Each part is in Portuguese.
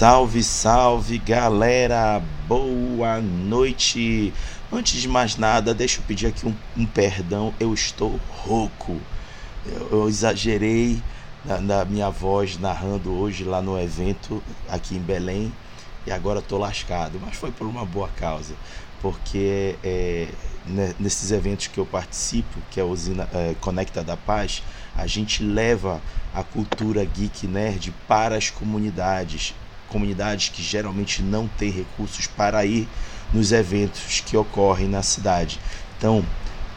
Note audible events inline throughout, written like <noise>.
Salve, salve galera, boa noite. Antes de mais nada, deixa eu pedir aqui um, um perdão, eu estou rouco. Eu, eu exagerei na, na, minha voz narrando hoje lá no evento aqui em Belém. E agora estou lascado, mas foi por uma boa causa, porque é, né, nesses eventos que eu participo, que é a usina é, Conecta da Paz, a gente leva a cultura geek nerd para as comunidades, comunidades que geralmente não têm recursos para ir nos eventos que ocorrem na cidade. Então,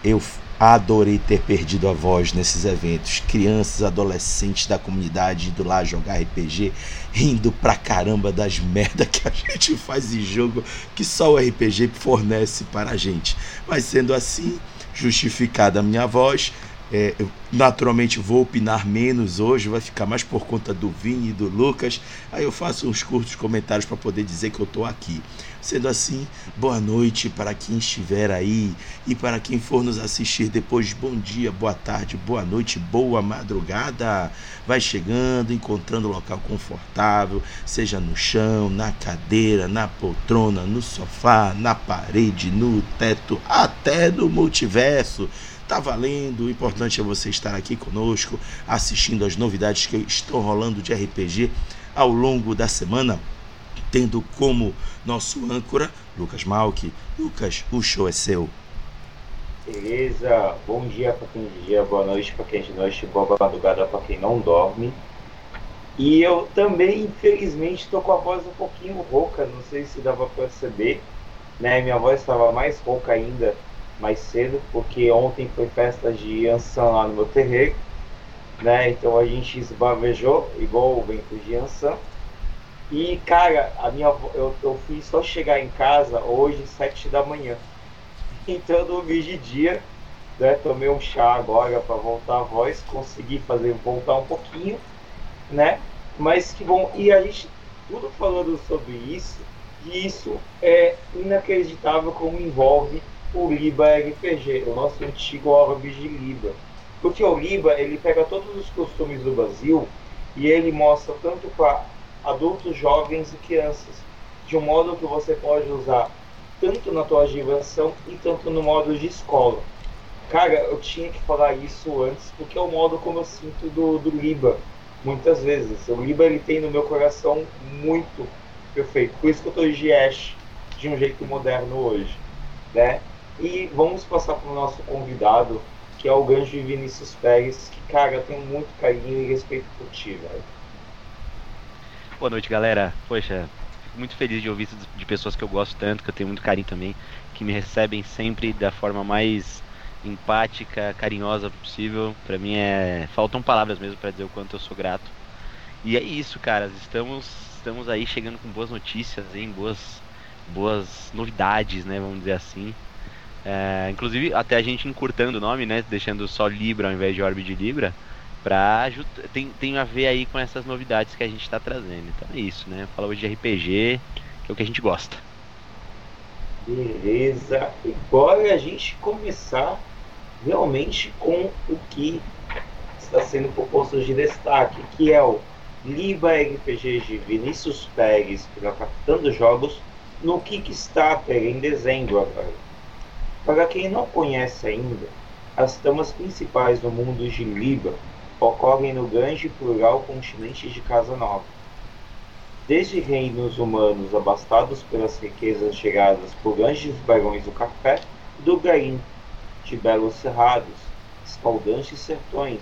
eu adorei ter perdido a voz nesses eventos. Crianças, adolescentes da comunidade indo lá jogar RPG, rindo pra caramba das <laughs> merda que a gente faz em jogo que só o RPG fornece para a gente. Mas sendo assim, justificada a minha voz, é, eu naturalmente vou opinar menos hoje, vai ficar mais por conta do Vini e do Lucas. Aí eu faço uns curtos comentários para poder dizer que eu estou aqui. Sendo assim, boa noite para quem estiver aí e para quem for nos assistir depois, bom dia, boa tarde, boa noite, boa madrugada. Vai chegando, encontrando um local confortável, seja no chão, na cadeira, na poltrona, no sofá, na parede, no teto, até no multiverso. Tá valendo, o importante é você estar aqui conosco, assistindo as novidades que estão rolando de RPG ao longo da semana, tendo como nosso âncora Lucas Malk. Lucas, o show é seu. Beleza, bom dia para quem dia, boa noite para quem de noite, boa madrugada para quem não dorme. E eu também, infelizmente, estou com a voz um pouquinho rouca, não sei se dava para perceber, né? Minha voz estava mais rouca ainda mais cedo, porque ontem foi festa de Ansan lá no meu terreiro, né? Então a gente esbavejou igual o vento de Ansan. E cara, a minha eu, eu fui só chegar em casa hoje sete da manhã. <laughs> Então eu dormi de dia, né? Tomei um chá agora para voltar a voz, consegui fazer voltar um pouquinho, né? Mas que bom. E a gente tudo falando sobre isso, e isso é inacreditável como envolve o Liba RPG, o nosso antigo Orb de Liba. Porque o Liba, ele pega todos os costumes do Brasil e ele mostra tanto para adultos, jovens e crianças, de um modo que você pode usar tanto na tua diversão e tanto no modo de escola. Cara, eu tinha que falar isso antes, porque é o modo como eu sinto do, do Liba, muitas vezes. O Liba, ele tem no meu coração muito perfeito. Por isso que eu estou de Ash de um jeito moderno hoje, né? E vamos passar para o nosso convidado, que é o Ganjo Vinícius Pérez, que, cara, eu tenho muito carinho e respeito por ti, velho. Boa noite, galera. Poxa, fico muito feliz de ouvir isso de pessoas que eu gosto tanto, que eu tenho muito carinho também, que me recebem sempre da forma mais empática, carinhosa possível. Para mim é faltam palavras mesmo para dizer o quanto eu sou grato. E é isso, caras. Estamos estamos aí chegando com boas notícias, hein? Boas boas novidades, né, vamos dizer assim. É, inclusive, até a gente encurtando o nome, né? Deixando só Libra ao invés de Orbe de Libra. Pra, tem, tem a ver aí com essas novidades que a gente está trazendo. Então é isso, né? Falar hoje de RPG, que é o que a gente gosta. Beleza. Agora a gente começar realmente com o que está sendo proposto de destaque, que é o Liba RPG de Vinícius Pérez pela Capitão dos Jogos no Kickstarter em dezembro agora. Para quem não conhece ainda, as tramas principais do mundo de Liba ocorrem no grande e plural continente de Casa Nova. Desde reinos humanos abastados pelas riquezas geradas por grandes barões do café e do garim, de belos cerrados, escaldantes sertões,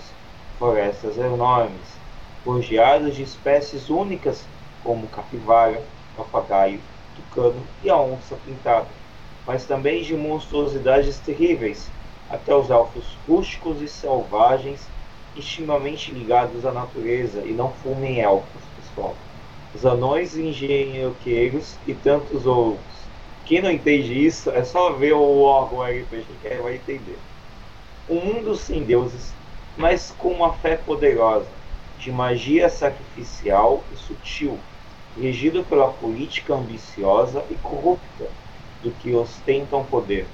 florestas enormes, rodeadas de espécies únicas como capivara, papagaio, tucano e a onça pintada mas também de monstruosidades terríveis, até os elfos rústicos e selvagens, extremamente ligados à natureza e não fumem elfos, pessoal. Os anões engenhoqueiros e tantos outros. Quem não entende isso é só ver o órgão RPG que vai entender. Um mundo sem deuses, mas com uma fé poderosa, de magia sacrificial e sutil, regido pela política ambiciosa e corrupta do que ostentam poder,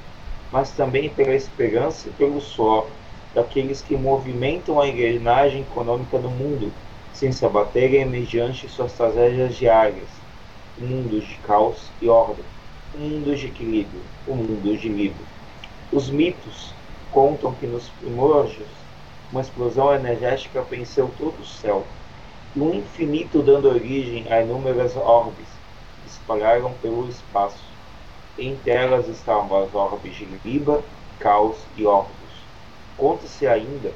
mas também pela esperança e pelo suor daqueles que movimentam a engrenagem econômica do mundo, sem se abaterem mediante suas tragédias diárias, mundos de caos e ordem, mundos de equilíbrio, o mundo de livro. Os mitos contam que nos primórdios uma explosão energética venceu todo o céu, e um infinito dando origem a inúmeras orbes que espalharam pelo espaço. Entre elas estavam as orbes de Liba, Caos e Orcus. Conta-se ainda,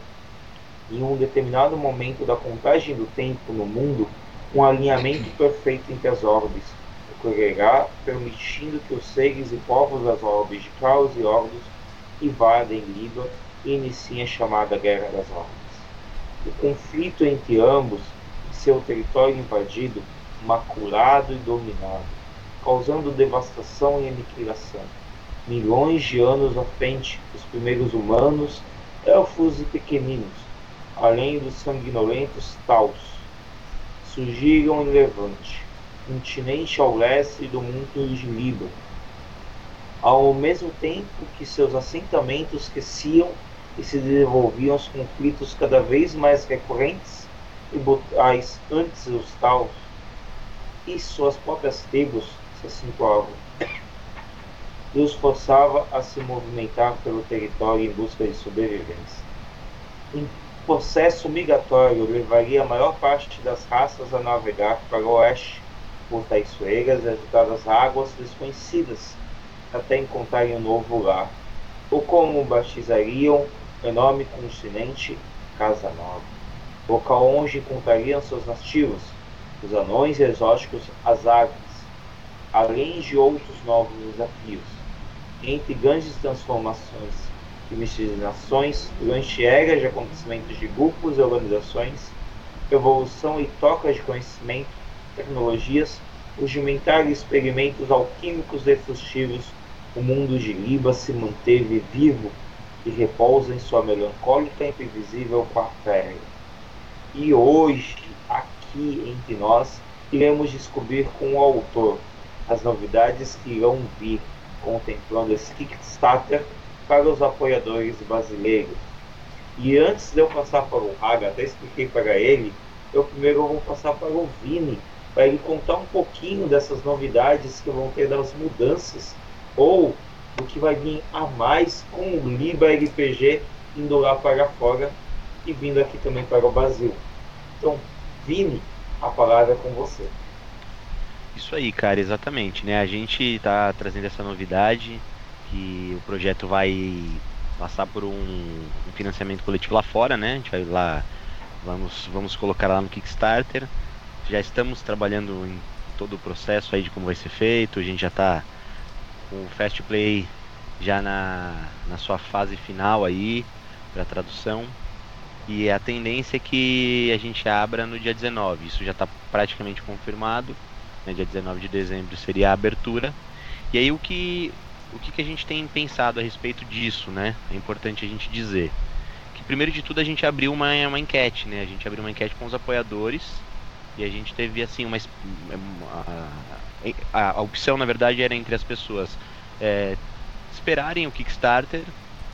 em um determinado momento da contagem do tempo no mundo, um alinhamento perfeito entre as orbes, ocorrerá permitindo que os seres e povos das orbes de Caos e Orcus invadem Liba e iniciem a chamada Guerra das Orbes. O conflito entre ambos e seu território invadido, maculado e dominado, causando devastação e aniquilação. Milhões de anos à frente, os primeiros humanos, elfos e pequeninos, além dos sanguinolentos Taus, surgiram em Levante, continente ao leste do mundo de Líbano, ao mesmo tempo que seus assentamentos cresciam e se desenvolviam os conflitos cada vez mais recorrentes e brutais antes dos Taus, e suas próprias tribos se acentuavam. Deus forçava a se movimentar pelo território em busca de sobrevivência. Um processo migratório levaria a maior parte das raças a navegar para o oeste por traiçoeiras e agitadas águas desconhecidas até encontrarem um novo lar, ou como batizariam o enorme continente Casa Nova, local onde encontrariam seus nativos, os anões exóticos Azagres, além de outros novos desafios, entre grandes transformações e miscigenações durante eras de acontecimentos de grupos e organizações, evolução e troca de conhecimento, tecnologias, rudimentar experimentos alquímicos destrutivos, o mundo de Liba se manteve vivo e repousa em sua melancólica e imprevisível quarta E hoje, aqui entre nós, iremos descobrir com o autor as novidades que irão vir, contemplando esse Kickstarter para os apoiadores brasileiros. E antes de eu passar para o Raga, até expliquei para ele, eu primeiro vou passar para o Vini, para ele contar um pouquinho dessas novidades que vão ter das mudanças, ou do que vai vir a mais com o Liba RPG indo lá para fora e vindo aqui também para o Brasil. Então, Vini, a palavra é com você. Isso aí, cara, exatamente, né? A gente está trazendo essa novidade que o projeto vai passar por um, um, financiamento coletivo lá fora, né? A gente vai lá, vamos, vamos colocar lá no Kickstarter. Já estamos trabalhando em todo o processo aí de como vai ser feito. A gente já está com o Fast Play já na, na sua fase final aí para tradução. E a tendência é que a gente abra no dia 19. Isso já está praticamente confirmado né, dia 19 de dezembro seria a abertura. E aí o que, o que, que a gente tem pensado a respeito disso, né? É importante a gente dizer. Que primeiro de tudo a gente abriu uma, uma enquete, né? A gente abriu uma enquete com os apoiadores e a gente teve assim uma, a, a, a opção na verdade era entre as pessoas é, esperarem o Kickstarter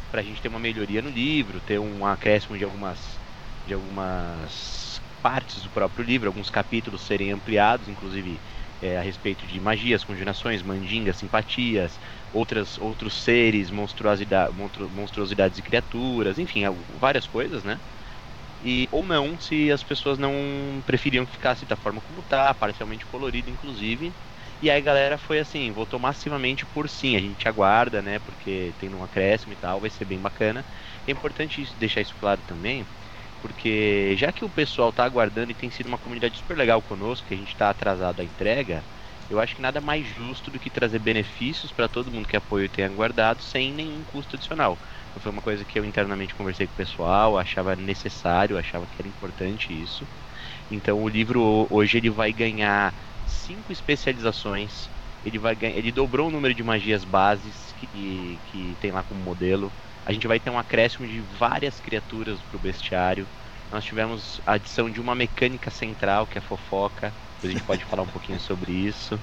para a gente ter uma melhoria no livro, ter um acréscimo de algumas de algumas partes do próprio livro, alguns capítulos serem ampliados, inclusive é, a respeito de magias, conjurações, mandingas, simpatias, outras, outros seres, monstruosidade, monstruosidades e criaturas, enfim, várias coisas, né? E, ou não, se as pessoas não preferiam que ficasse da forma como tá, parcialmente colorido, inclusive. E aí a galera foi assim, votou massivamente por sim, a gente aguarda, né? Porque tem um acréscimo e tal, vai ser bem bacana. É importante deixar isso claro também, porque já que o pessoal está aguardando e tem sido uma comunidade super legal conosco, que a gente está atrasado a entrega, eu acho que nada mais justo do que trazer benefícios para todo mundo que apoio tenha aguardado sem nenhum custo adicional. Então foi uma coisa que eu internamente conversei com o pessoal, achava necessário, achava que era importante isso. Então o livro hoje ele vai ganhar cinco especializações. Ele vai ganhar, ele dobrou o número de magias bases que, que tem lá como modelo. A gente vai ter um acréscimo de várias criaturas para o bestiário. Nós tivemos a adição de uma mecânica central, que é a fofoca. A gente pode falar um pouquinho sobre isso.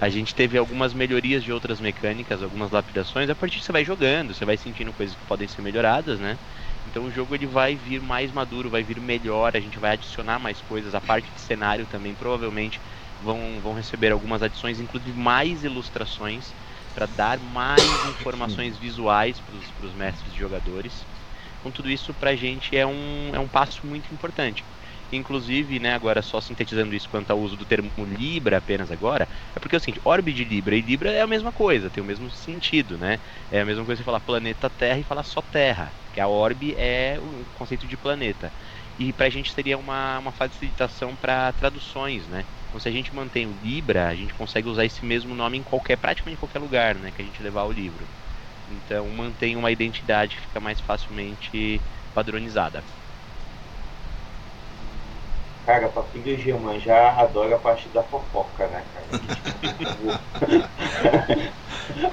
A gente teve algumas melhorias de outras mecânicas, algumas lapidações. A partir que você vai jogando, você vai sentindo coisas que podem ser melhoradas, né? Então o jogo ele vai vir mais maduro, vai vir melhor, a gente vai adicionar mais coisas, a parte de cenário também provavelmente vão, vão receber algumas adições, inclusive mais ilustrações para dar mais <coughs> informações visuais para os mestres de jogadores. Com tudo isso, para a gente é um, é um passo muito importante. Inclusive, né, agora só sintetizando isso quanto ao uso do termo Libra apenas agora, é porque é o seguinte, orbe de Libra e Libra é a mesma coisa, tem o mesmo sentido, né? É a mesma coisa você falar planeta Terra e falar só Terra, que a orbe é o conceito de planeta. E pra gente seria uma, uma facilitação para traduções, né? Então se a gente mantém o Libra, a gente consegue usar esse mesmo nome em qualquer, praticamente qualquer lugar, né, que a gente levar o livro. Então mantém uma identidade que fica mais facilmente padronizada. Cara, Papinho e já adora a parte da fofoca, né, cara?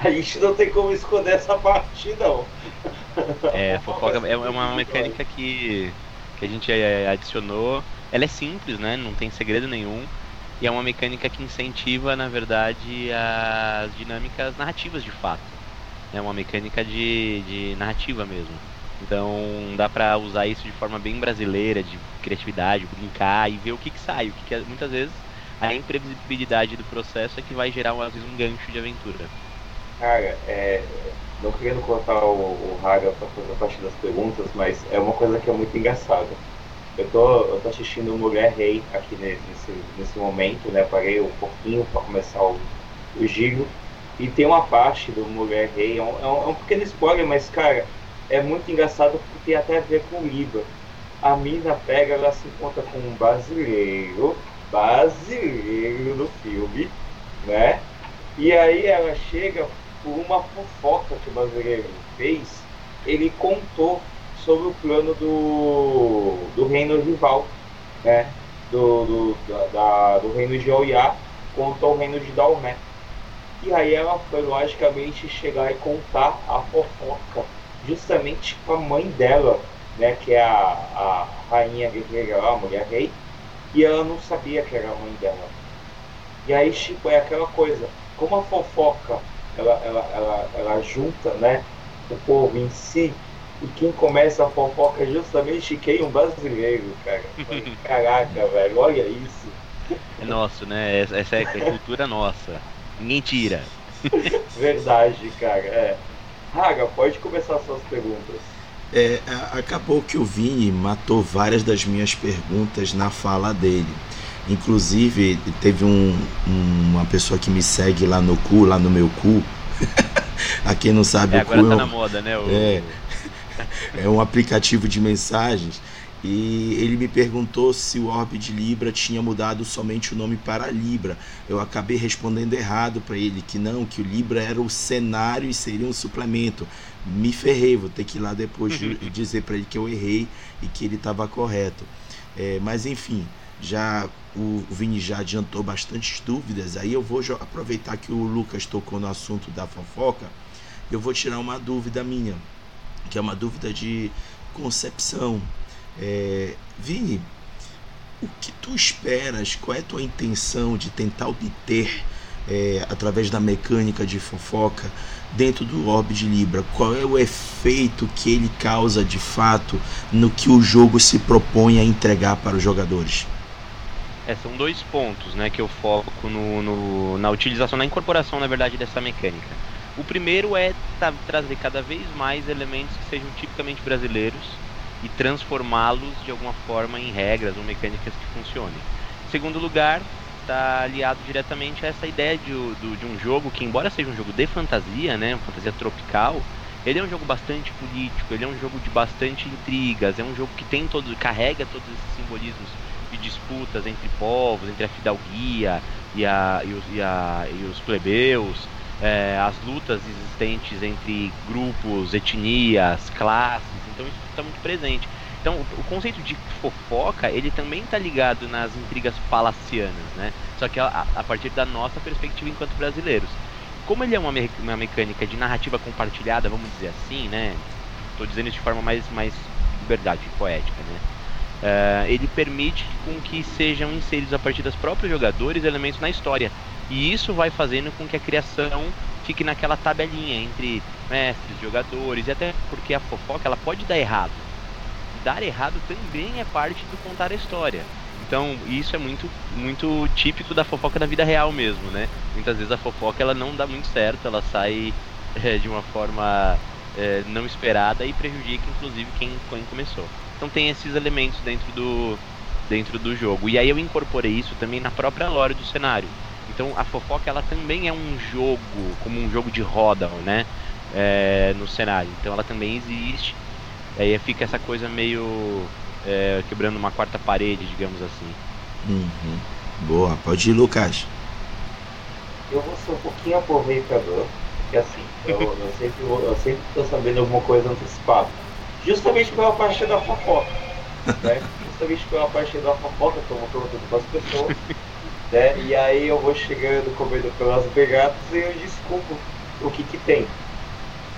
<laughs> A gente não tem como esconder essa parte, não. É, fofoca é uma mecânica que, que a gente é, adicionou. Ela é simples, né? Não tem segredo nenhum. E é uma mecânica que incentiva, na verdade, as dinâmicas narrativas de fato. É uma mecânica de, de narrativa mesmo. Então dá pra usar isso de forma bem brasileira, de criatividade, brincar e ver o que, que sai. O que, que muitas vezes a imprevisibilidade do processo é que vai gerar às vezes um gancho de aventura. Cara, é, não querendo cortar o, o Haga para fazer parte das perguntas, mas é uma coisa que é muito engraçada. Eu tô, eu tô assistindo Mulher Rei aqui nesse, nesse momento, né? Parei um pouquinho para começar o, o giro. E tem uma parte do Mulher Rei, é um, é um, é um pequeno spoiler, mas cara, é muito engraçado porque tem até a ver com o Liba. A mina pega, ela se encontra com um brasileiro, brasileiro no filme, né? E aí ela chega por uma fofoca que o brasileiro fez, ele contou sobre o plano do, do reino rival, né? Do, do, da, do reino de Oiá contra o reino de Dalmé. E aí ela foi logicamente chegar e contar a fofoca justamente com a mãe dela, né, que é a, a rainha guerreira a mulher rei, e ela não sabia que era a mãe dela. E aí, tipo, é aquela coisa, como a fofoca, ela, ela, ela, ela junta, né, o povo em si, e quem começa a fofoca é justamente quem? Um brasileiro, cara. <laughs> Caraca, velho, olha isso. É nosso, né? Essa é cultura nossa. Ninguém tira. <laughs> Verdade, cara. É. Raga, pode começar suas perguntas. É, acabou que o Vini matou várias das minhas perguntas na fala dele. Inclusive, teve um, um, uma pessoa que me segue lá no cu, lá no meu cu. <laughs> a quem não sabe, é, o cu agora tá é, na moda, né? O... É, <laughs> é um aplicativo de mensagens e ele me perguntou se o Orb de Libra tinha mudado somente o nome para Libra. Eu acabei respondendo errado para ele que não, que o Libra era o cenário e seria um suplemento. Me ferrei, vou ter que ir lá depois <laughs> dizer para ele que eu errei e que ele estava correto. É, mas enfim, já o, o Vini já adiantou bastantes dúvidas. Aí eu vou aproveitar que o Lucas tocou no assunto da fofoca. Eu vou tirar uma dúvida minha, que é uma dúvida de concepção é, Vini, o que tu esperas? Qual é a tua intenção de tentar obter é, através da mecânica de fofoca dentro do Orb de Libra? Qual é o efeito que ele causa de fato no que o jogo se propõe a entregar para os jogadores? É, são dois pontos né, que eu foco no, no, na utilização, na incorporação, na verdade, dessa mecânica. O primeiro é trazer cada vez mais elementos que sejam tipicamente brasileiros, e transformá-los de alguma forma em regras ou mecânicas que funcionem. Em segundo lugar, está aliado diretamente a essa ideia de, de, de, um jogo que, embora seja um jogo de fantasia, né, fantasia tropical, ele é um jogo bastante político, ele é um jogo de bastante intrigas, é um jogo que tem todo, carrega todos esses simbolismos de disputas entre povos, entre a fidalguia e, a, e, os, e, a, e os plebeus, é, as lutas existentes entre grupos, etnias, classes, então isso está muito presente. Então, o, conceito de fofoca, ele também está ligado nas intrigas palacianas, né? Só que a, a, partir da nossa perspectiva enquanto brasileiros. Como ele é uma, me uma mecânica de narrativa compartilhada, vamos dizer assim, né? Estou dizendo isso de forma mais, mais liberdade, poética, né? Uh, ele permite com que sejam inseridos a partir dos próprios jogadores elementos na história. E isso vai fazendo com que a criação fique naquela tabelinha entre mestres, jogadores, e até porque a fofoca ela pode dar errado. dar errado também é parte do contar a história. Então, isso é muito, muito típico da fofoca da vida real mesmo, né? Muitas vezes a fofoca ela não dá muito certo, ela sai é, <laughs> de uma forma é, não esperada e prejudica inclusive quem, quem começou. Então tem esses elementos dentro do, dentro do jogo. E aí eu incorporei isso também na própria lore do cenário. Então a fofoca ela também é um jogo, como um jogo de roda, né? É, no cenário. Então ela também existe. Aí fica essa coisa meio é, quebrando uma quarta parede, digamos assim. Uhum. Boa, pode ir, Lucas. Eu vou ser um pouquinho aproveitador, porque assim, eu, eu <laughs> sempre vou, eu sempre tô sabendo alguma coisa antecipada. Justamente pela parte da fofoca. Né? <laughs> Justamente pela parte da fofoca, que eu vou perguntando para as pessoas. Né? E aí eu vou chegando, comendo pelas beiradas e eu desculpo o que que tem.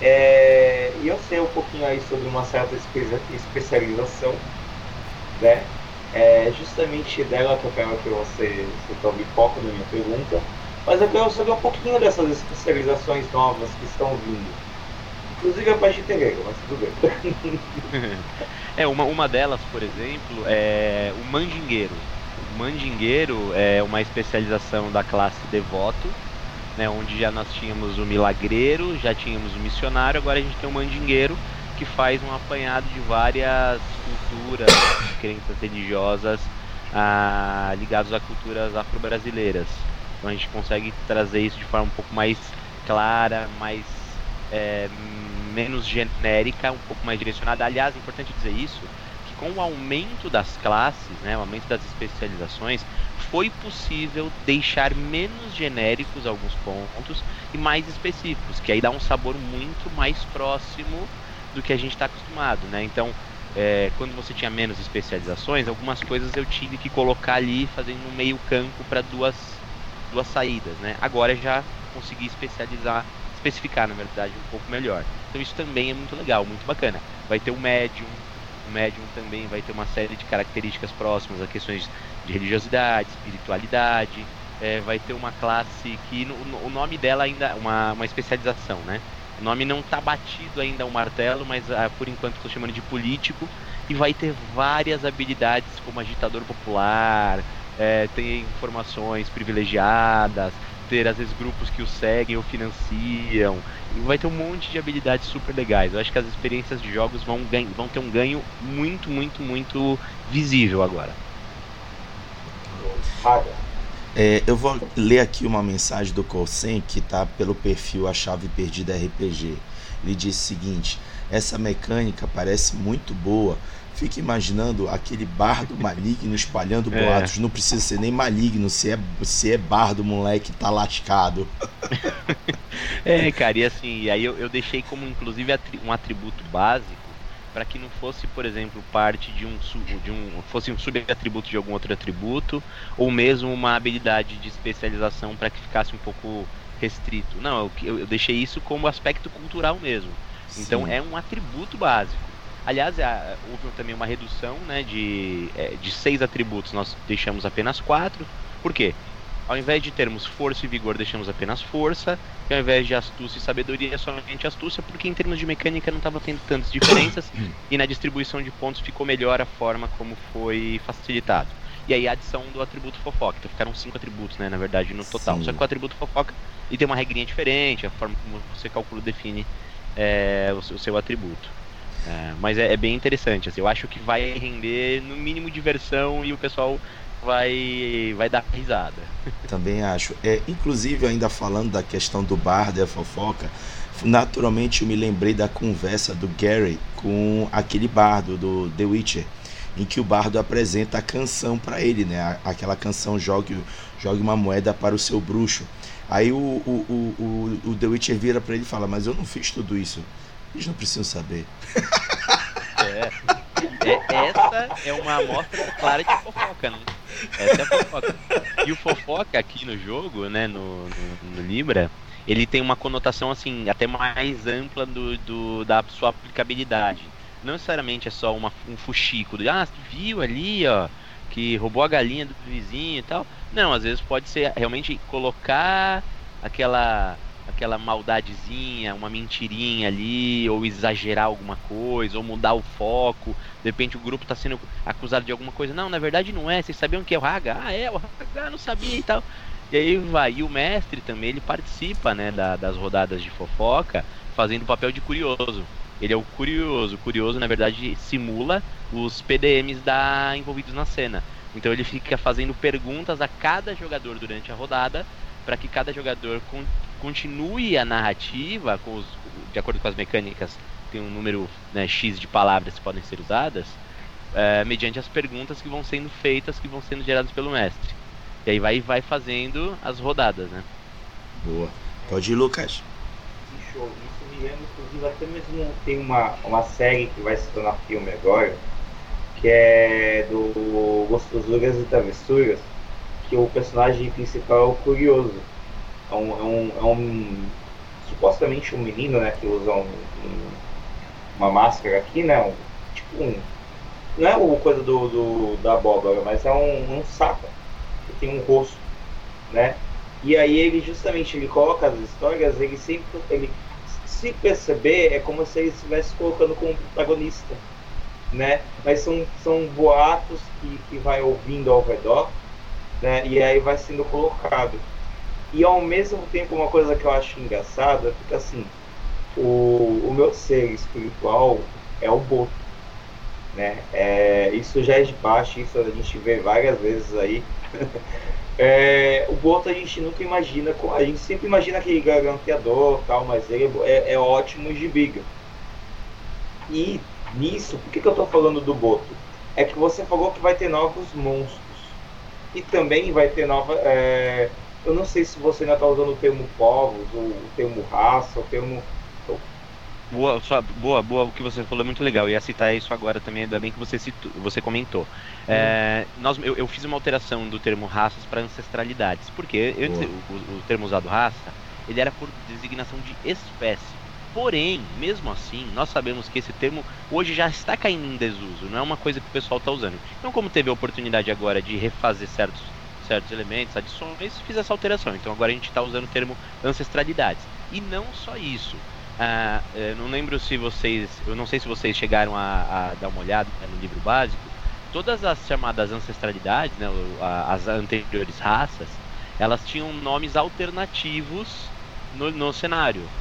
É, e eu sei um pouquinho aí sobre uma certa especialização né? É justamente dela que eu quero que você, você tome foco na minha pergunta, mas eu quero saber um pouquinho dessas especializações novas que estão vindo. Inclusive a parte integrada, mas tudo bem. <laughs> é, uma, uma delas, por exemplo, é o mandingueiro. Mandingueiro é uma especialização da classe devoto, né, onde já nós tínhamos o milagreiro, já tínhamos o missionário, agora a gente tem o mandingueiro, que faz um apanhado de várias culturas, <coughs> crenças religiosas ah, ligadas a culturas afro-brasileiras. Então a gente consegue trazer isso de forma um pouco mais clara, mais é, menos genérica, um pouco mais direcionada. Aliás, é importante dizer isso, com o aumento das classes, né, o aumento das especializações, foi possível deixar menos genéricos alguns pontos e mais específicos, que aí dá um sabor muito mais próximo do que a gente está acostumado, né? Então, é, quando você tinha menos especializações, algumas coisas eu tive que colocar ali fazendo um meio campo para duas, duas saídas, né? Agora já consegui especializar, especificar na verdade um pouco melhor. Então isso também é muito legal, muito bacana. Vai ter o médium, o médium também vai ter uma série de características próximas a questões de religiosidade, espiritualidade. É, vai ter uma classe que no, o nome dela ainda uma, uma especialização, né? O nome não está batido ainda ao martelo, mas ah, por enquanto estou chamando de político. E vai ter várias habilidades como agitador popular, é, ter informações privilegiadas, ter às vezes grupos que o seguem ou financiam. E vai ter um monte de habilidades super legais. Eu acho que as experiências de jogos vão, vão ter um ganho muito, muito, muito visível agora. É, eu vou ler aqui uma mensagem do Colsen que está pelo perfil A Chave Perdida RPG. Ele diz o seguinte: essa mecânica parece muito boa. Fica imaginando aquele bardo maligno espalhando é. boatos. Não precisa ser nem maligno, se é, se é bardo, moleque tá lascado. <laughs> é, cara, e assim, aí eu, eu deixei como inclusive um atributo básico para que não fosse, por exemplo, parte de um, de um fosse um subatributo de algum outro atributo, ou mesmo uma habilidade de especialização para que ficasse um pouco restrito. Não, eu, eu deixei isso como aspecto cultural mesmo. Então Sim. é um atributo básico. Aliás, houve também uma redução né, de, é, de seis atributos, nós deixamos apenas quatro. Por quê? Ao invés de termos força e vigor, deixamos apenas força. E ao invés de astúcia e sabedoria, somente astúcia, porque em termos de mecânica não estava tendo tantas diferenças. <coughs> e na distribuição de pontos ficou melhor a forma como foi facilitado. E aí a adição do atributo fofoca. Então ficaram cinco atributos, né, na verdade, no total. Sim. Só que o atributo fofoca e tem uma regrinha diferente, a forma como você calcula define é, o, o, seu atributo. É, mas é, é, bem interessante. Assim, eu acho que vai render no mínimo diversão e o pessoal vai, vai dar risada. <laughs> Também acho. É, inclusive, ainda falando da questão do bar da fofoca, naturalmente eu me lembrei da conversa do Gary com aquele bardo do The Witcher, em que o bardo apresenta a canção para ele, né? Aquela canção jogue, jogue uma moeda para o seu bruxo. Aí o, o, o, o, The Witcher vira para ele e fala: Mas eu não fiz tudo isso. Eles não precisam saber. É. é essa é uma amostra clara de fofoca, né? Essa é a fofoca. E o fofoca aqui no jogo, né, no, no, no Libra, ele tem uma conotação assim até mais ampla do, do, da sua aplicabilidade. Não necessariamente é só uma, um fuxico, de, ah, viu ali, ó, que roubou a galinha do vizinho e tal. Não, às vezes pode ser realmente colocar aquela aquela maldadezinha, uma mentirinha ali, ou exagerar alguma coisa, ou mudar o foco. De repente o grupo está sendo acusado de alguma coisa. Não, na verdade não é. Vocês sabiam que é o Haga? Ah, é, o Haga, não sabia e tal. E aí vai. E o mestre também, ele participa, né, da, das rodadas de fofoca, fazendo o papel de curioso. Ele é o curioso. O curioso, na verdade, simula os PDMs da envolvidos na cena. Então ele fica fazendo perguntas a cada jogador durante a rodada para que cada jogador continue a narrativa com os, de acordo com as mecânicas tem um número né, x de palavras que podem ser usadas é, mediante as perguntas que vão sendo feitas que vão sendo geradas pelo mestre. E aí vai vai fazendo as rodadas né? Boa. Pode ir Lucas. Show isso me lembra inclusive até mesmo tem uma uma série que vai se tornar filme agora que é do Gostosuras e Travessuras que o personagem principal é o Curioso. É um, é um, é um supostamente um menino, né, que usa um, um, uma máscara aqui, né, um, tipo um, não é o coisa do, do da abóbora, mas é um, um saco que tem um rosto, né, e aí ele justamente ele coloca as histórias, ele sempre, ele se perceber é como se ele estivesse colocando como protagonista, né, mas são, são boatos que, que vai ouvindo ao redor, né? E aí vai sendo colocado. E ao mesmo tempo, uma coisa que eu acho engraçada, fica assim, o, o meu ser espiritual é o Boto. Né? É, isso já é de baixo, isso a gente vê várias vezes aí. <laughs> é, o Boto a gente nunca imagina, a gente sempre imagina aquele garanteador tal, mas ele é, é ótimo de briga. E nisso, por que, que eu estou falando do Boto? É que você falou que vai ter novos monstros. E também vai ter nova. É, eu não sei se você ainda está usando o termo povos, ou o termo raça, o termo. Boa, só, boa, boa, o que você falou é muito legal. Eu ia citar isso agora também, ainda bem que você, citou, você comentou. Uhum. É, nós, eu, eu, fiz uma alteração do termo raças para ancestralidades. Porque antes, o, o, termo usado raça, ele era por designação de espécie. Porém, mesmo assim, nós sabemos que esse termo hoje já está caindo em desuso, não é uma coisa que o pessoal está usando. Então, como teve a oportunidade agora de refazer certos, certos elementos, adições, fiz essa alteração. Então, agora a gente está usando o termo ancestralidades. E não só isso. Ah, eu não lembro se vocês, eu não sei se vocês chegaram a, a dar uma olhada no livro básico. Todas as chamadas ancestralidades, né, as anteriores raças, elas tinham nomes alternativos no, no cenário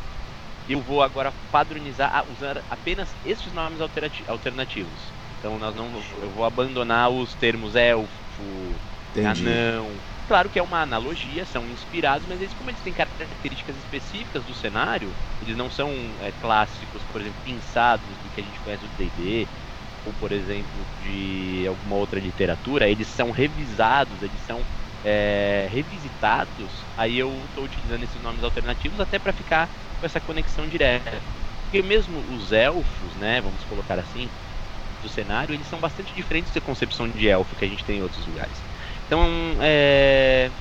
eu vou agora padronizar, usar apenas esses nomes alternativos. Então nós não, eu vou abandonar os termos elfo, Entendi. anão. Claro que é uma analogia, são inspirados, mas eles como eles têm características específicas do cenário, eles não são é, clássicos, por exemplo, pinçados do que a gente conhece do D&D, ou por exemplo de alguma outra literatura, eles são revisados, eles são é, revisitados. Aí eu estou utilizando esses nomes alternativos até para ficar com essa conexão direta. Porque mesmo os elfos, né, vamos colocar assim, do cenário, eles são bastante diferentes da concepção de elfo que a gente tem em outros lugares. Então é,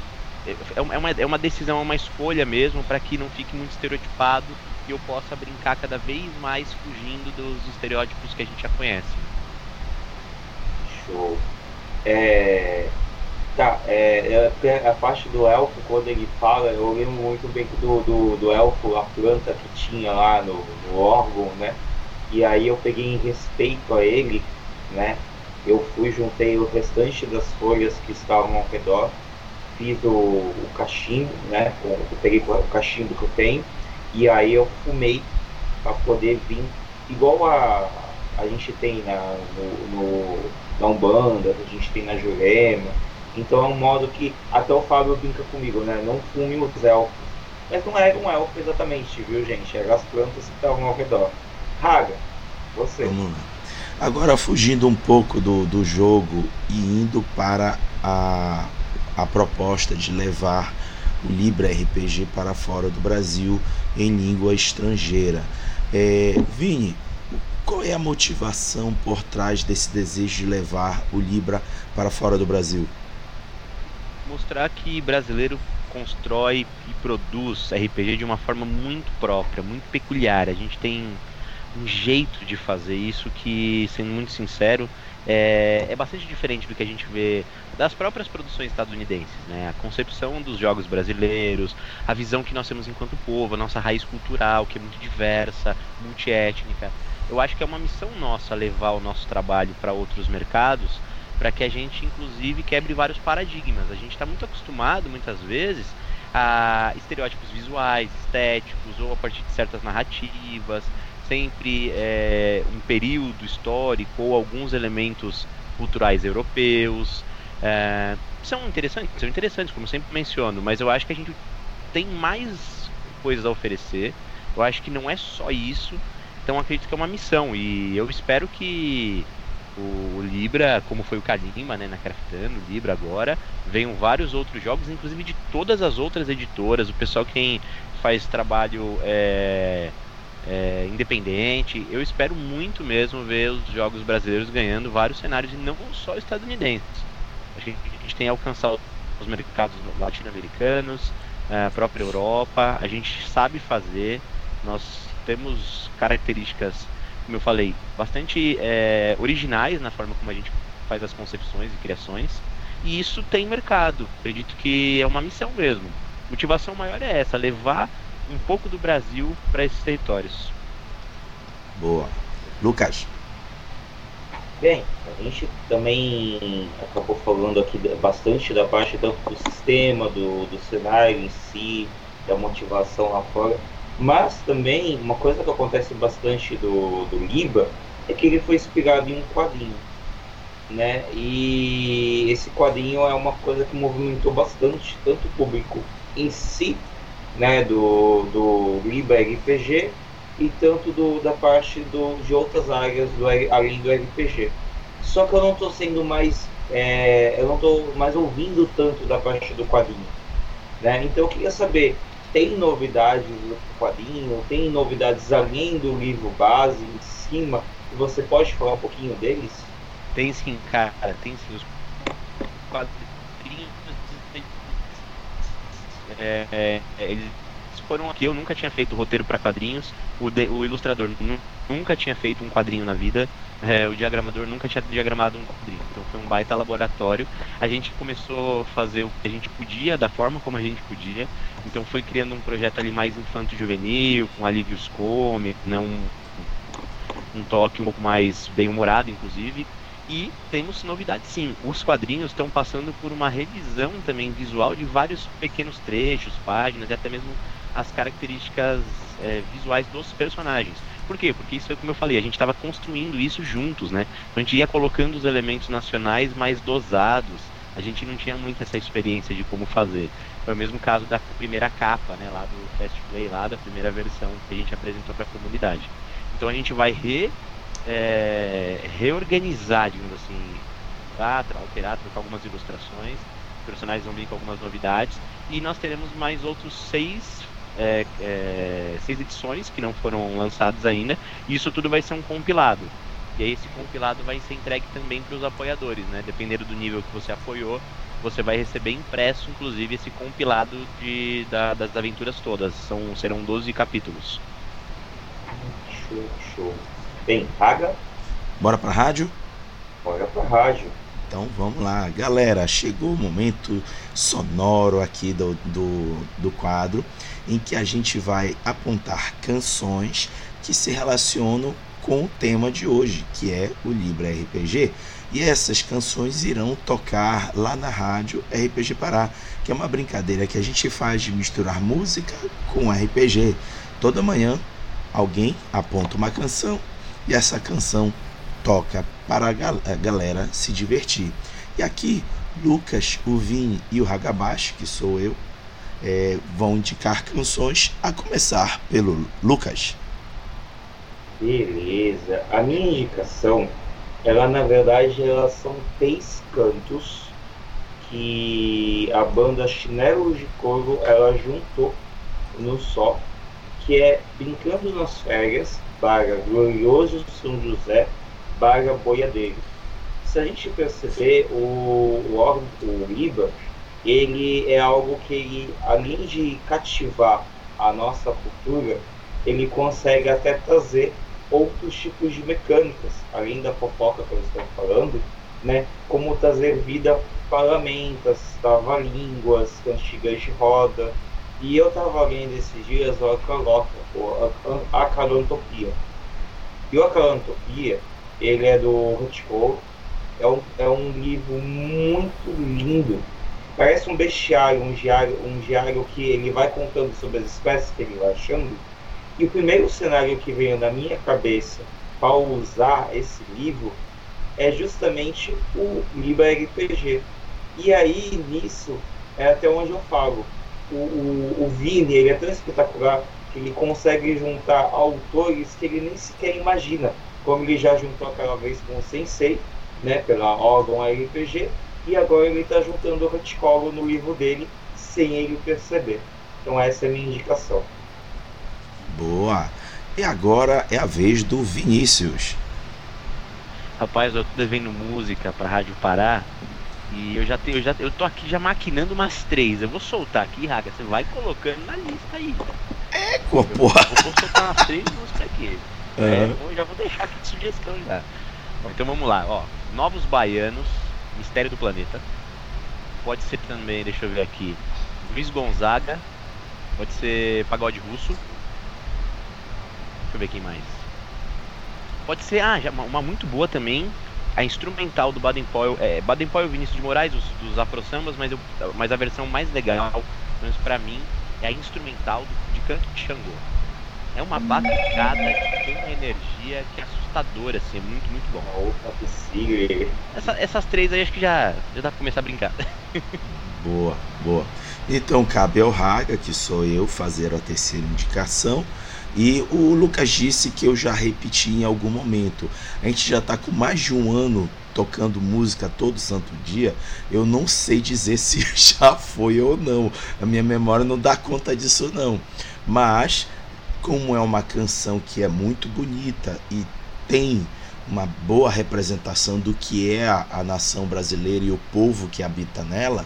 é, é, uma, é uma decisão, é uma escolha mesmo para que não fique muito estereotipado e eu possa brincar cada vez mais fugindo dos estereótipos que a gente já conhece. Show. É, Tá, é, é, a parte do elfo, quando ele fala, eu lembro muito bem do, do, do elfo, a planta que tinha lá no, no órgão, né? E aí eu peguei em respeito a ele, né? Eu fui, juntei o restante das folhas que estavam ao redor, fiz o, o cachimbo, né? Eu peguei o cachimbo que eu tenho, e aí eu fumei para poder vir, igual a, a gente tem na, no, no, na Umbanda, a gente tem na Jurema, então é um modo que até o Fábio brinca comigo, né? Não fume os elfos. Mas não era um elfo exatamente, viu, gente? Eram as plantas que estavam ao redor. Raga, você. Vamos lá. Agora, fugindo um pouco do, do jogo e indo para a, a proposta de levar o Libra RPG para fora do Brasil em língua estrangeira. É, Vini, qual é a motivação por trás desse desejo de levar o Libra para fora do Brasil? mostrar que brasileiro constrói e produz RPG de uma forma muito própria, muito peculiar. A gente tem um jeito de fazer isso que, sendo muito sincero, é, é, bastante diferente do que a gente vê das próprias produções estadunidenses, né? A concepção dos jogos brasileiros, a visão que nós temos enquanto povo, a nossa raiz cultural, que é muito diversa, multiétnica. Eu acho que é uma missão nossa levar o nosso trabalho para outros mercados, para que a gente, inclusive, quebre vários paradigmas. A gente está muito acostumado, muitas vezes, a estereótipos visuais, estéticos, ou a partir de certas narrativas, sempre é, um período histórico ou alguns elementos culturais europeus. É, são interessantes, são interessantes, como sempre menciono, mas eu acho que a gente tem mais coisas a oferecer. Eu acho que não é só isso. Então acredito que é uma missão e eu espero que o Libra, como foi o Kalima, né, na Craftando, Libra agora, venham vários outros jogos, inclusive de todas as outras editoras, o pessoal que faz trabalho é, é, independente. Eu espero muito mesmo ver os jogos brasileiros ganhando vários cenários e não só estadunidenses. A gente, a gente tem alcançado os mercados latino-americanos, a própria Europa. A gente sabe fazer. Nós temos características, como eu falei, bastante é, originais na forma como a gente faz as concepções e criações. E isso tem mercado. Acredito que é uma missão mesmo. Motivação maior é essa, levar um pouco do Brasil para esses territórios. Boa. Lucas. Bem, a gente também acabou falando aqui bastante da parte tanto do sistema, do, do cenário em si, da motivação lá fora, mas também uma coisa que acontece bastante do, do Liba é que ele foi inspirado em um quadrinho. Né? E esse quadrinho é uma coisa que movimentou bastante tanto o público em si né, do, do Liba RPG e tanto do, da parte do, de outras áreas do, além do RPG. Só que eu não estou sendo mais, é, eu não estou mais ouvindo tanto da parte do quadrinho. Né? Então eu queria saber, tem novidades no quadrinho, tem novidades além do livro base, em cima, você pode falar um pouquinho deles? Tem sim, cara, tem sim. Os é, é, eles foram aqui. Eu nunca tinha feito roteiro para quadrinhos. O, de, o ilustrador nunca tinha feito um quadrinho na vida. É, o diagramador nunca tinha diagramado um quadrinho. Então foi um baita laboratório. A gente começou a fazer o que a gente podia, da forma como a gente podia. Então foi criando um projeto ali mais infanto-juvenil, com alívios cômicos, né, um, um toque um pouco mais bem-humorado, inclusive. E temos novidades sim. Os quadrinhos estão passando por uma revisão também visual de vários pequenos trechos, páginas e até mesmo as características é, visuais dos personagens. Por quê? Porque isso é como eu falei, a gente estava construindo isso juntos, né? Então a gente ia colocando os elementos nacionais mais dosados. A gente não tinha muito essa experiência de como fazer. Foi o mesmo caso da primeira capa, né? Lá do Fast Play, lá da primeira versão que a gente apresentou para a comunidade. Então a gente vai re é, reorganizar, digamos assim, tá? alterar, trocar algumas ilustrações, os personagens vão vir com algumas novidades e nós teremos mais outros seis é, é, seis edições que não foram lançadas ainda. E isso tudo vai ser um compilado. E aí esse compilado vai ser entregue também para os apoiadores, né? Dependendo do nível que você apoiou, você vai receber impresso, inclusive, esse compilado de, da, das aventuras todas. São, serão 12 capítulos. Show, show. Bem, paga? Bora pra rádio? Bora pra rádio. Então vamos lá, galera. Chegou o momento sonoro aqui do, do, do quadro em que a gente vai apontar canções que se relacionam com o tema de hoje, que é o Libra RPG. E essas canções irão tocar lá na rádio RPG Pará, que é uma brincadeira que a gente faz de misturar música com RPG. Toda manhã alguém aponta uma canção e essa canção toca para a galera se divertir. E aqui, Lucas, o Vini e o Hagabashi, que sou eu, é, vão indicar canções, a começar pelo Lucas. Beleza. A minha indicação, ela na verdade, elas são três cantos que a banda Chinelos de Couro ela juntou no só, que é Brincando nas Férias, Baga Glorioso São José, Baga Boiadeiro. Se a gente perceber, o, o, o IBA, ele é algo que, ele, além de cativar a nossa cultura, ele consegue até trazer outros tipos de mecânicas, além da fofoca que eles estão falando, né? Como trazer vida parlamentas, trava-línguas, cantigas de roda. E eu estava lendo esses dias o Acalota, a Acalantopia. E o Acalantopia, ele é do Hitchcock, é um, é um livro muito lindo. Parece um bestiário, um diário, um diário que ele vai contando sobre as espécies que ele vai achando. E o primeiro cenário que veio na minha cabeça para usar esse livro é justamente o Libra RPG. E aí, nisso, é até onde eu falo. O, o, o Vini, ele é tão espetacular que ele consegue juntar autores que ele nem sequer imagina. Como ele já juntou aquela vez com o Sensei, né, pela órgão RPG, e agora ele está juntando o reticolo no livro dele sem ele perceber. Então essa é a minha indicação. Boa! E agora é a vez do Vinícius. Rapaz, eu tô devendo música pra Rádio Pará. E eu já tenho, eu já eu tô aqui já maquinando umas três. Eu vou soltar aqui, Raga. Você vai colocando na lista aí. É, porra. Eu vou soltar umas três músicas aqui. Uhum. É, eu já vou deixar aqui de sugestão já. Então vamos lá, ó. Novos Baianos, Mistério do Planeta. Pode ser também, deixa eu ver aqui. Luiz Gonzaga. Pode ser Pagode Russo. Deixa eu ver quem mais. Pode ser, ah, já, uma, uma muito boa também, a instrumental do Baden Powell, é, Baden Powell Vinícius de Moraes, os, dos Afro Sambas, mas, eu, mas a versão mais legal, pelo menos pra mim, é a instrumental do, de Canto de Xangô. É uma batucada que tem uma energia que é assustadora, assim, é muito, muito bom. Opa, Essa, essas três aí acho que já, já dá pra começar a brincar. <laughs> boa, boa. Então cabe ao Raga, que sou eu, fazer a terceira indicação. E o Lucas disse que eu já repeti em algum momento. A gente já está com mais de um ano tocando música todo santo dia. Eu não sei dizer <laughs> se já foi ou não. A minha memória não dá conta disso não. Mas como é uma canção que é muito bonita e tem uma boa representação do que é a, a nação brasileira e o povo que habita nela,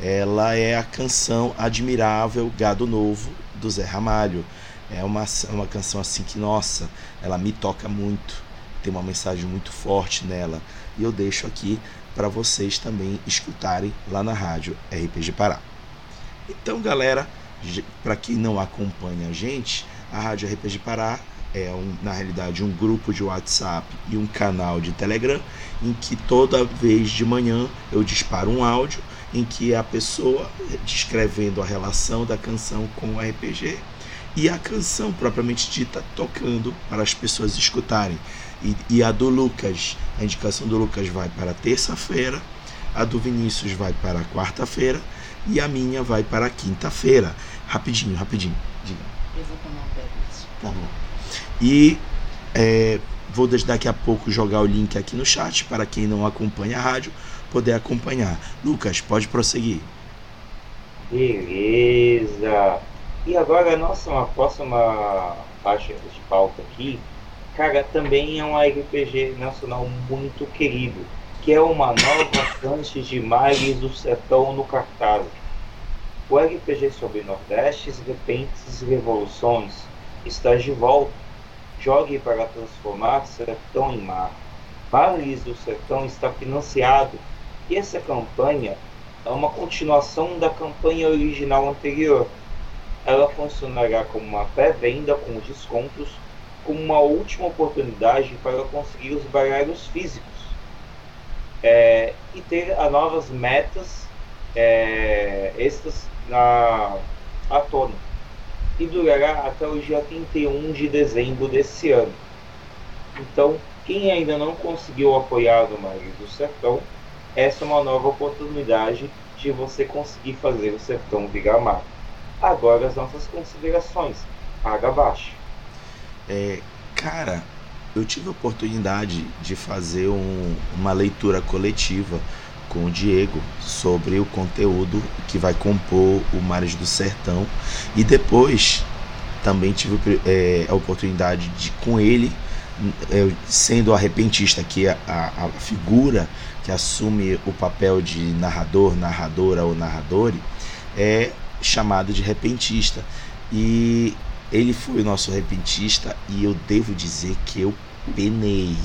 ela é a canção Admirável Gado Novo do Zé Ramalho. É uma, uma canção assim que, nossa, ela me toca muito, tem uma mensagem muito forte nela. E eu deixo aqui para vocês também escutarem lá na rádio RPG Pará. Então, galera, para quem não acompanha a gente, a Rádio RPG Pará é um, na realidade um grupo de WhatsApp e um canal de Telegram em que toda vez de manhã eu disparo um áudio em que a pessoa descrevendo a relação da canção com o RPG e a canção propriamente dita tocando para as pessoas escutarem. E, e a do Lucas, a indicação do Lucas vai para terça-feira, a do Vinícius vai para quarta-feira e a minha vai para quinta-feira. Rapidinho, rapidinho. Diga. Eu vou tomar um pé Tá bom. E é, vou daqui a pouco jogar o link aqui no chat para quem não acompanha a rádio poder acompanhar. Lucas, pode prosseguir. Beleza. E agora a nossa uma próxima faixa de pauta aqui, cara, também é um RPG nacional muito querido, que é uma nova <coughs> chance de Mares do Sertão no cartaz. O RPG sobre Nordestes, Repentes e Revoluções está de volta. Jogue para transformar sertão em mar. Mares do Sertão está financiado e essa campanha é uma continuação da campanha original anterior ela funcionará como uma pré-venda com descontos, como uma última oportunidade para conseguir os baralhos físicos é, e ter a novas metas é, estas na à tona. E durará até o dia 31 de dezembro desse ano. Então, quem ainda não conseguiu apoiar o Maria do Sertão, essa é uma nova oportunidade de você conseguir fazer o sertão virar mar. Agora as nossas considerações. Paga abaixo. É, cara, eu tive a oportunidade de fazer um, uma leitura coletiva com o Diego sobre o conteúdo que vai compor o Mares do Sertão e depois também tive é, a oportunidade de com ele é, sendo arrepentista que é a, a, figura que assume o papel de narrador, narradora ou narrador é chamada de repentista. E Ele foi o nosso repentista e eu devo dizer que eu penei.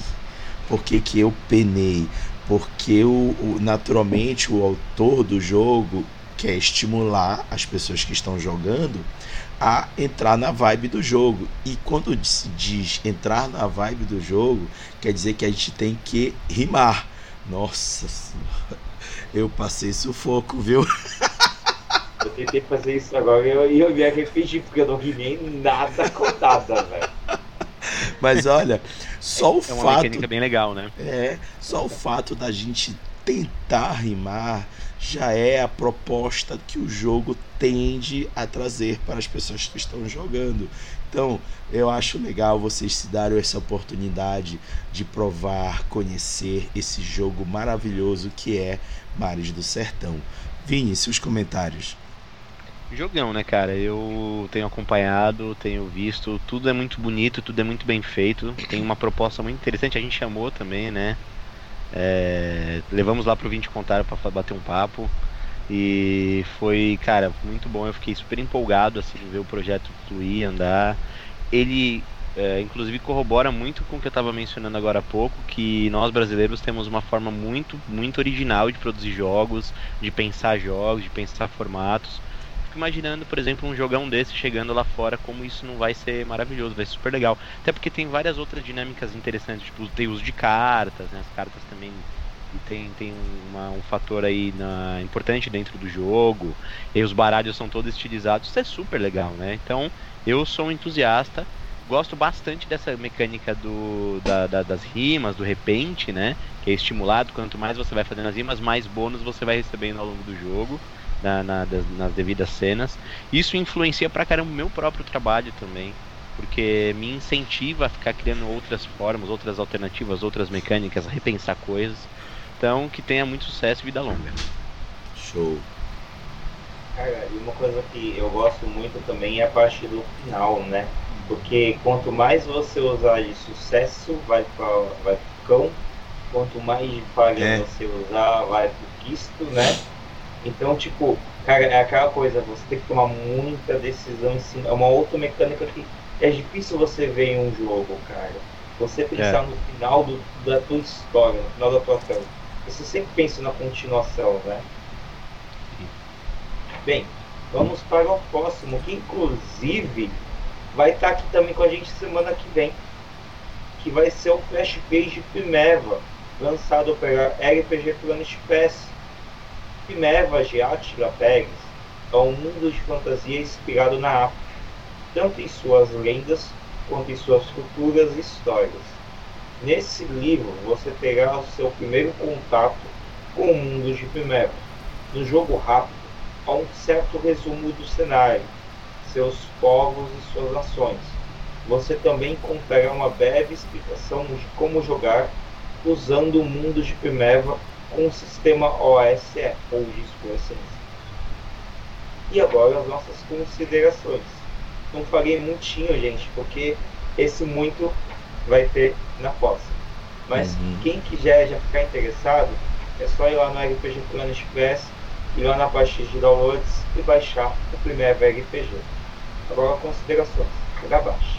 Por que, que eu penei? Porque o, naturalmente o autor do jogo quer estimular as pessoas que estão jogando a entrar na vibe do jogo. E quando se diz entrar na vibe do jogo, quer dizer que a gente tem que rimar. Nossa senhora, eu passei sufoco, viu? <laughs> Eu tentei fazer isso agora e eu, eu me arrependi porque eu não rimei nada com nada, <laughs> velho. Mas olha, só o é uma fato. mecânica bem legal, né? É, só o fato da gente tentar rimar já é a proposta que o jogo tende a trazer para as pessoas que estão jogando. Então, eu acho legal vocês se darem essa oportunidade de provar, conhecer esse jogo maravilhoso que é Mares do Sertão. Vini, seus comentários. Jogão, né, cara? Eu tenho acompanhado, tenho visto, tudo é muito bonito, tudo é muito bem feito. Tem uma proposta muito interessante, a gente chamou também, né? É, levamos lá pro 20 Contar para bater um papo. E foi, cara, muito bom. Eu fiquei super empolgado assim, ver o projeto fluir, andar. Ele, é, inclusive, corrobora muito com o que eu estava mencionando agora há pouco, que nós brasileiros temos uma forma muito, muito original de produzir jogos, de pensar jogos, de pensar formatos imaginando, por exemplo, um jogão desse chegando lá fora, como isso não vai ser maravilhoso, vai ser super legal. Até porque tem várias outras dinâmicas interessantes, tipo, tem uso de cartas, né? As cartas também tem, tem uma, um fator aí na, importante dentro do jogo. E os baralhos são todos estilizados, isso é super legal, né? Então, eu sou um entusiasta. Gosto bastante dessa mecânica do, da, da, das rimas, do repente, né? Que é estimulado. Quanto mais você vai fazendo as rimas, mais bônus você vai recebendo ao longo do jogo na, na, das, nas devidas cenas. Isso influencia pra caramba o meu próprio trabalho também, porque me incentiva a ficar criando outras formas, outras alternativas, outras mecânicas, a repensar coisas. Então, que tenha muito sucesso e vida longa. Show. Cara, e uma coisa que eu gosto muito também é a parte do final, né? Porque quanto mais você usar de sucesso, vai para vai pro cão. Quanto mais de falha É. você usar, vai pro quisto, né? Então, tipo, cara, é aquela coisa, você tem que tomar muita decisão em cima. É uma outra mecânica que é difícil você ver em um jogo, cara. Você pensar no final do, da tua história, no final da tua trama. Você sempre pensa na continuação, né? Bem, vamos para o próximo, que inclusive vai estar aqui também com a gente semana que vem. Que vai ser o Flash Page Primeva, lançado pela RPG Planet Pass. Primeva de Attila Pérez é um mundo de fantasia inspirado na África, tanto em suas lendas quanto em suas culturas e histórias. Nesse livro você terá o seu primeiro contato com o mundo de Primeva. No jogo rápido, há um certo resumo do cenário, seus povos e suas nações. Você também encontrará uma breve explicação de como jogar usando o mundo de Primeva com o sistema OSE, ou sua essência. E agora as nossas considerações. Não falei muitinho, gente, porque esse muito vai ter na próxima. Mas Uhum. quem quiser já ficar interessado, é só ir lá no RPG Planet Press, ir lá na parte de downloads e baixar o primeiro RPG. Agora considerações. Jogar baixo.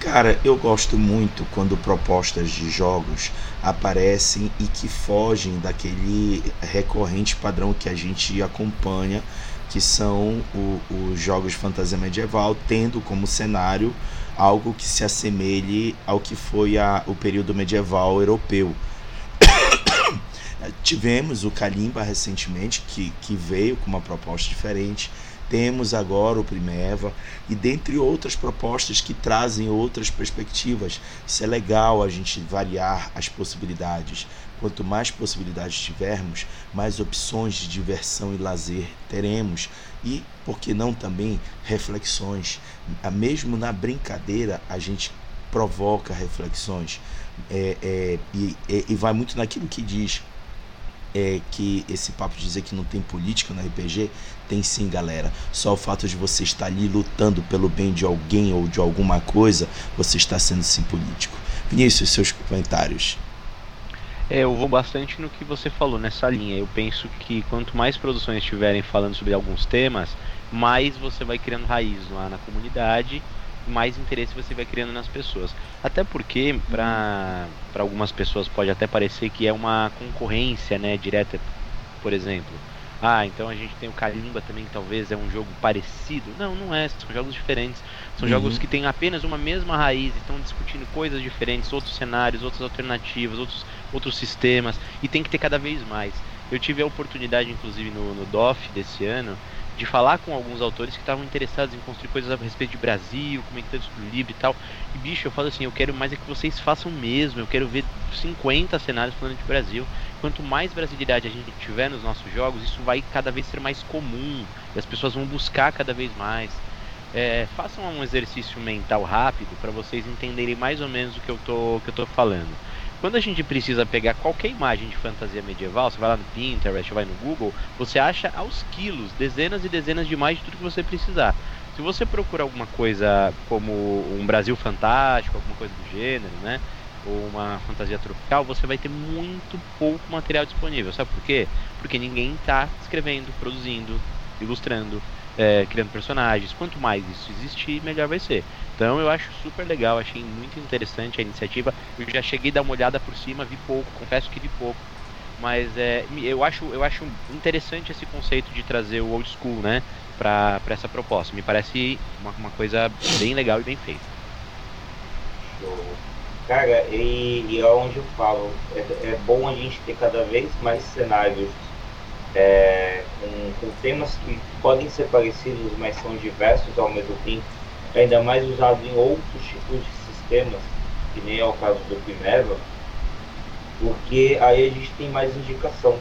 Cara, eu gosto muito quando propostas de jogos aparecem e que fogem daquele recorrente padrão que a gente acompanha, que são os jogos de fantasia medieval, tendo como cenário algo que se assemelhe ao que foi a- o período medieval europeu. <coughs> Tivemos o Kalimba recentemente, que, que veio com uma proposta diferente. Temos agora o Primeva e dentre outras propostas que trazem outras perspectivas. Isso é legal a gente variar as possibilidades. Quanto mais possibilidades tivermos, mais opções de diversão e lazer teremos. E, por que não também, reflexões. Mesmo na brincadeira, a gente provoca reflexões. É, é, e- e vai muito naquilo que diz é, que esse papo de dizer que não tem política no RPG, tem sim, galera. Só o fato de você estar ali lutando pelo bem de alguém ou de alguma coisa, você está sendo sim político. Vinícius, seus comentários. É, eu vou bastante no que você falou nessa linha. Eu penso que quanto mais produções estiverem falando sobre alguns temas, mais você vai criando raiz lá na comunidade mais interesse você vai criando nas pessoas. Até porque, para algumas pessoas, pode até parecer que é uma concorrência né, direta, por exemplo. Ah, então a gente tem o Kalimba também, que talvez é um jogo parecido. Não, não é, são jogos diferentes. São uhum. jogos que têm apenas uma mesma raiz, estão discutindo coisas diferentes, outros cenários, outras alternativas, outros, outros sistemas, e tem que ter cada vez mais. Eu tive a oportunidade, inclusive, no, no DOF desse ano, de falar com alguns autores que estavam interessados em construir coisas a respeito de Brasil, comentando sobre o livro e tal. E bicho, eu falo assim, eu quero mais é que vocês façam mesmo, eu quero ver 50 cenários falando de Brasil. Quanto mais brasilidade a gente tiver nos nossos jogos, isso vai cada vez ser mais comum e as pessoas vão buscar cada vez mais. É, façam um exercício mental rápido para vocês entenderem mais ou menos o que eu tô, que eu tô falando. Quando a gente precisa pegar qualquer imagem de fantasia medieval, você vai lá no Pinterest, vai no Google, você acha aos quilos, dezenas e dezenas de imagens de tudo que você precisar. Se você procura alguma coisa como um Brasil fantástico, alguma coisa do gênero, né? Ou uma fantasia tropical, você vai ter muito pouco material disponível. Sabe por quê? Porque ninguém está escrevendo, produzindo, ilustrando, é, criando personagens. Quanto mais isso existir, melhor vai ser. Então eu acho super legal, achei muito interessante a iniciativa. Eu já cheguei a dar uma olhada por cima, vi pouco, confesso que vi pouco. Mas é, eu, acho, eu acho interessante esse conceito de trazer o old school, né? Pra essa proposta. Me parece uma, uma coisa bem legal e bem feita. Show. Cara, e, e é onde eu falo, é, é bom a gente ter cada vez mais cenários é, com, com, temas que podem ser parecidos, mas são diversos ao mesmo tempo ainda mais usado em outros tipos de sistemas, que nem é o caso do Primeva, porque aí a gente tem mais indicação.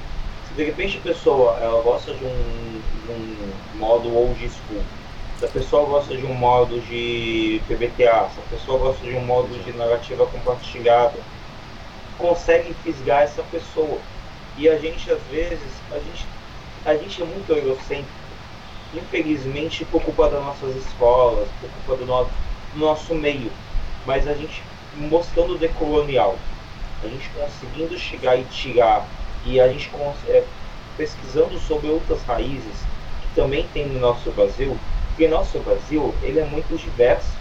Se de repente a pessoa ela gosta de um, de um modo old school, se a pessoa gosta de um modo de PBTA, se a pessoa gosta de um modo de narrativa compartilhada, consegue fisgar essa pessoa. E a gente às vezes, a gente, a gente é muito egocêntrico. Infelizmente, por culpa das nossas escolas, por culpa do nosso, do nosso meio, mas a gente mostrando o decolonial, a gente conseguindo chegar e tirar, e a gente é, pesquisando sobre outras raízes que também tem no nosso Brasil, porque nosso Brasil ele é muito diverso.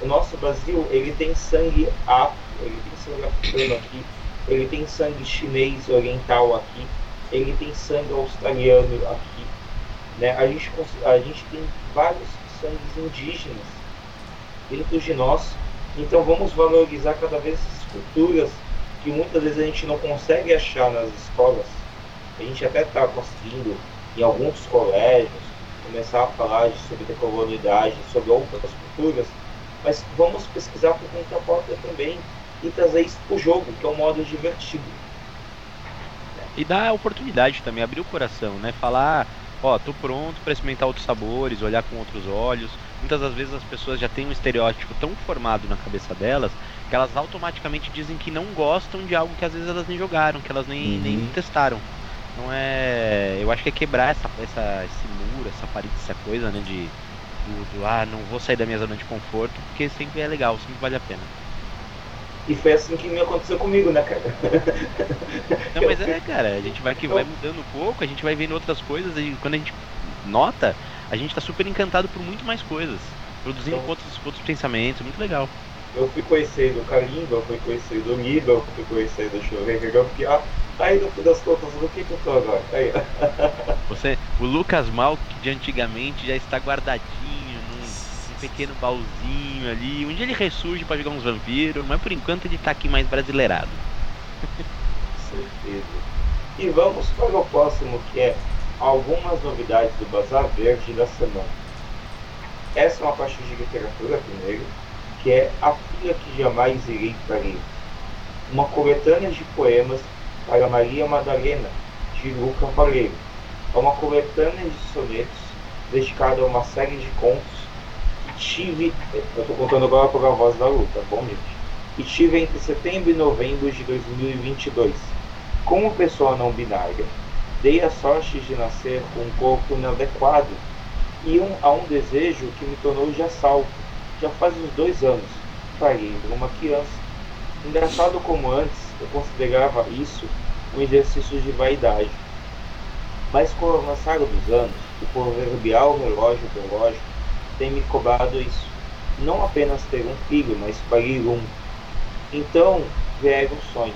O nosso Brasil ele tem sangue afro, ele tem sangue africano aqui, ele tem sangue chinês oriental aqui, ele tem sangue australiano aqui, né? A, gente, a gente tem vários sangues indígenas dentro de nós, então vamos valorizar cada vez essas culturas que muitas vezes a gente não consegue achar nas escolas. A gente até está conseguindo, em alguns colégios, começar a falar sobre decolonialidade, sobre outras culturas, mas vamos pesquisar por conta própria também e trazer isso para o jogo, que é um modo divertido. E dar oportunidade também, abrir o coração, né? Falar ó, tô pronto para experimentar outros sabores, olhar com outros olhos. Muitas das vezes as pessoas já têm um estereótipo tão formado na cabeça delas que elas automaticamente dizem que não gostam de algo que às vezes elas nem jogaram, que elas nem, uhum. nem testaram. Não é. Eu acho que é quebrar essa, essa, esse muro, essa parede, essa coisa, né? De. Do, do, ah, não vou sair da minha zona de conforto, porque sempre é legal, sempre vale a pena. E foi assim que me aconteceu comigo, né, cara? Não, mas é, cara, a gente vai que vai mudando um pouco, a gente vai vendo outras coisas e quando a gente nota, a gente tá super encantado por muito mais coisas. Produzindo então, outros, outros pensamentos, muito legal. Eu fui conhecendo o Kalimba, eu fui conhecendo o Niba, eu fui conhecendo o Shogun Gampiá. Aí no fim das contas, do que, que eu tô agora? Aí. Você, o Lucas Mal, de antigamente já está guardadinho pequeno baúzinho ali. Um dia ele ressurge para jogar uns vampiros, mas por enquanto ele tá aqui mais brasileirado. Certeza. E vamos para o próximo que é algumas novidades do Bazar Verde da semana. Essa é uma parte de literatura primeiro, que é A Filha que Jamais Irei Parir. Uma coletânea de poemas para Maria Madalena, de Luca Valeiro. É uma coletânea de sonetos dedicada a uma série de contos tive, eu estou contando agora com a voz da luta, bom, gente? E tive entre setembro e novembro de 2022. Como pessoa não binária, dei a sorte de nascer com um corpo inadequado e um, a um desejo que me tornou já salvo, já faz uns dois anos, parindo uma criança. Engraçado como antes eu considerava isso um exercício de vaidade. Mas com o avançar dos anos, o proverbial relógio biológico tem me cobrado isso. não apenas ter um filho, mas parir um. Então vieram sonhos.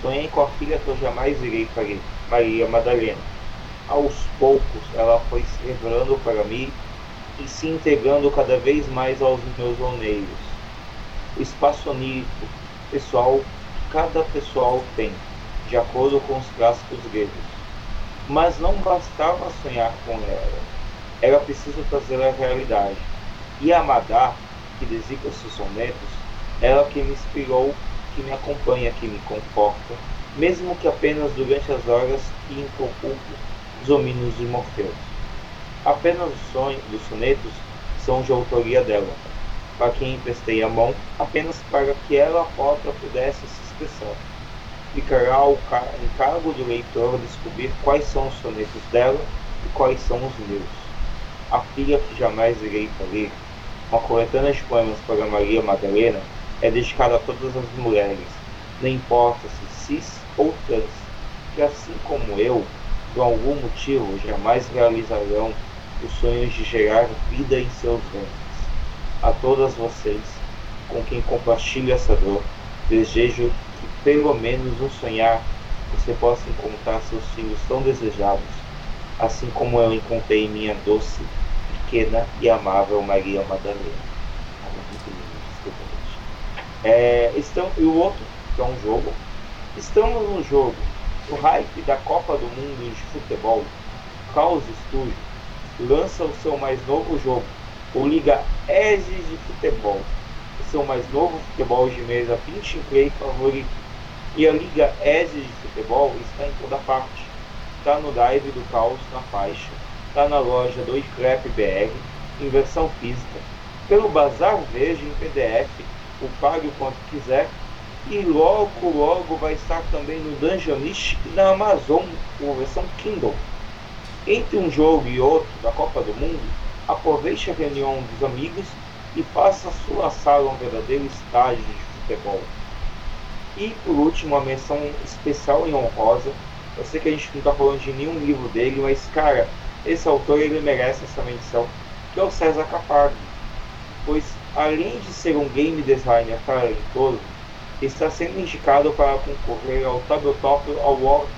Sonhei com a filha que eu jamais irei parir, Maria Madalena. Aos poucos ela foi se revelando para mim e se integrando cada vez mais aos meus oneiros. O espaço onírico pessoal cada pessoal tem, de acordo com os clássicos gregos. Mas não bastava sonhar com ela, era preciso trazer a realidade. E a Madá, que designa seus sonetos, ela que me inspirou, que me acompanha, que me conforta, mesmo que apenas durante as horas que interrompo os domínios de Morfeu. Apenas os sonhos dos sonetos são de autoria dela, para quem emprestei a mão, apenas para que ela própria pudesse se expressar. Ficará ao encargo do leitor descobrir quais são os sonetos dela e quais são os meus. A filha que jamais irei ler, uma coletânea de poemas para Maria Madalena, é dedicada a todas as mulheres, não importa se cis ou trans, que assim como eu, por algum motivo, jamais realizarão os sonhos de gerar vida em seus ventres. A todas vocês, com quem compartilho essa dor, desejo que pelo menos no sonhar você possa encontrar seus filhos tão desejados, assim como eu encontrei minha doce, pequena e amável Maria Madalena. É, estão, e o outro, que é um jogo, estamos no jogo, o hype da Copa do Mundo de Futebol, Caos Studio, lança o seu mais novo jogo, o Liga Edge de Futebol, o seu mais novo futebol de mesa pinch play favorito. E a Liga Edge de Futebol está em toda parte. Está no Dive do Caos na faixa, está na loja do Scrap BR, em versão física, pelo Bazar Verde em PDF, o pague o quanto quiser, e logo logo vai estar também no Dungeonist e na Amazon, com versão Kindle. Entre um jogo e outro da Copa do Mundo, aproveite a reunião dos amigos e faça sua sala um verdadeiro estádio de futebol. E por último, a menção especial e honrosa. Eu sei que a gente não está falando de nenhum livro dele, mas cara, esse autor ele merece essa menção, que é o César Capardo. Pois além de ser um game designer talentoso, está sendo indicado para concorrer ao Tabletop Awards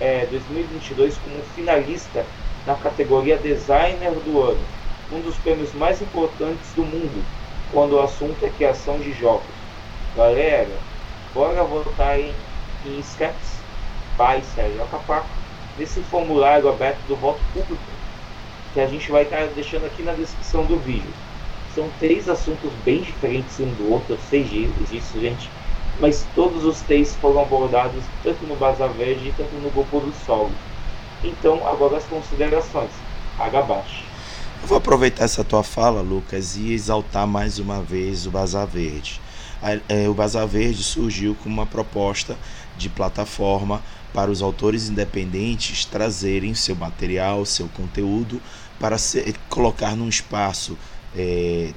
é, 2022 como finalista na categoria Designer do Ano, um dos prêmios mais importantes do mundo quando o assunto é criação de jogos. Galera, bora votar em, em by Sérgio Acapaco nesse formulário aberto do voto público que a gente vai estar deixando aqui na descrição do vídeo. São três assuntos bem diferentes um do outro, eu sei disso, gente mas todos os três foram abordados tanto no Bazar Verde quanto no Grupo do Sol. Então, agora as considerações. Agabashi. Eu vou aproveitar essa tua fala, Lucas, e exaltar mais uma vez o Bazar Verde. É, o Bazar Verde surgiu como uma proposta de plataforma para os autores independentes trazerem seu material, seu conteúdo, para ser, colocar num espaço é,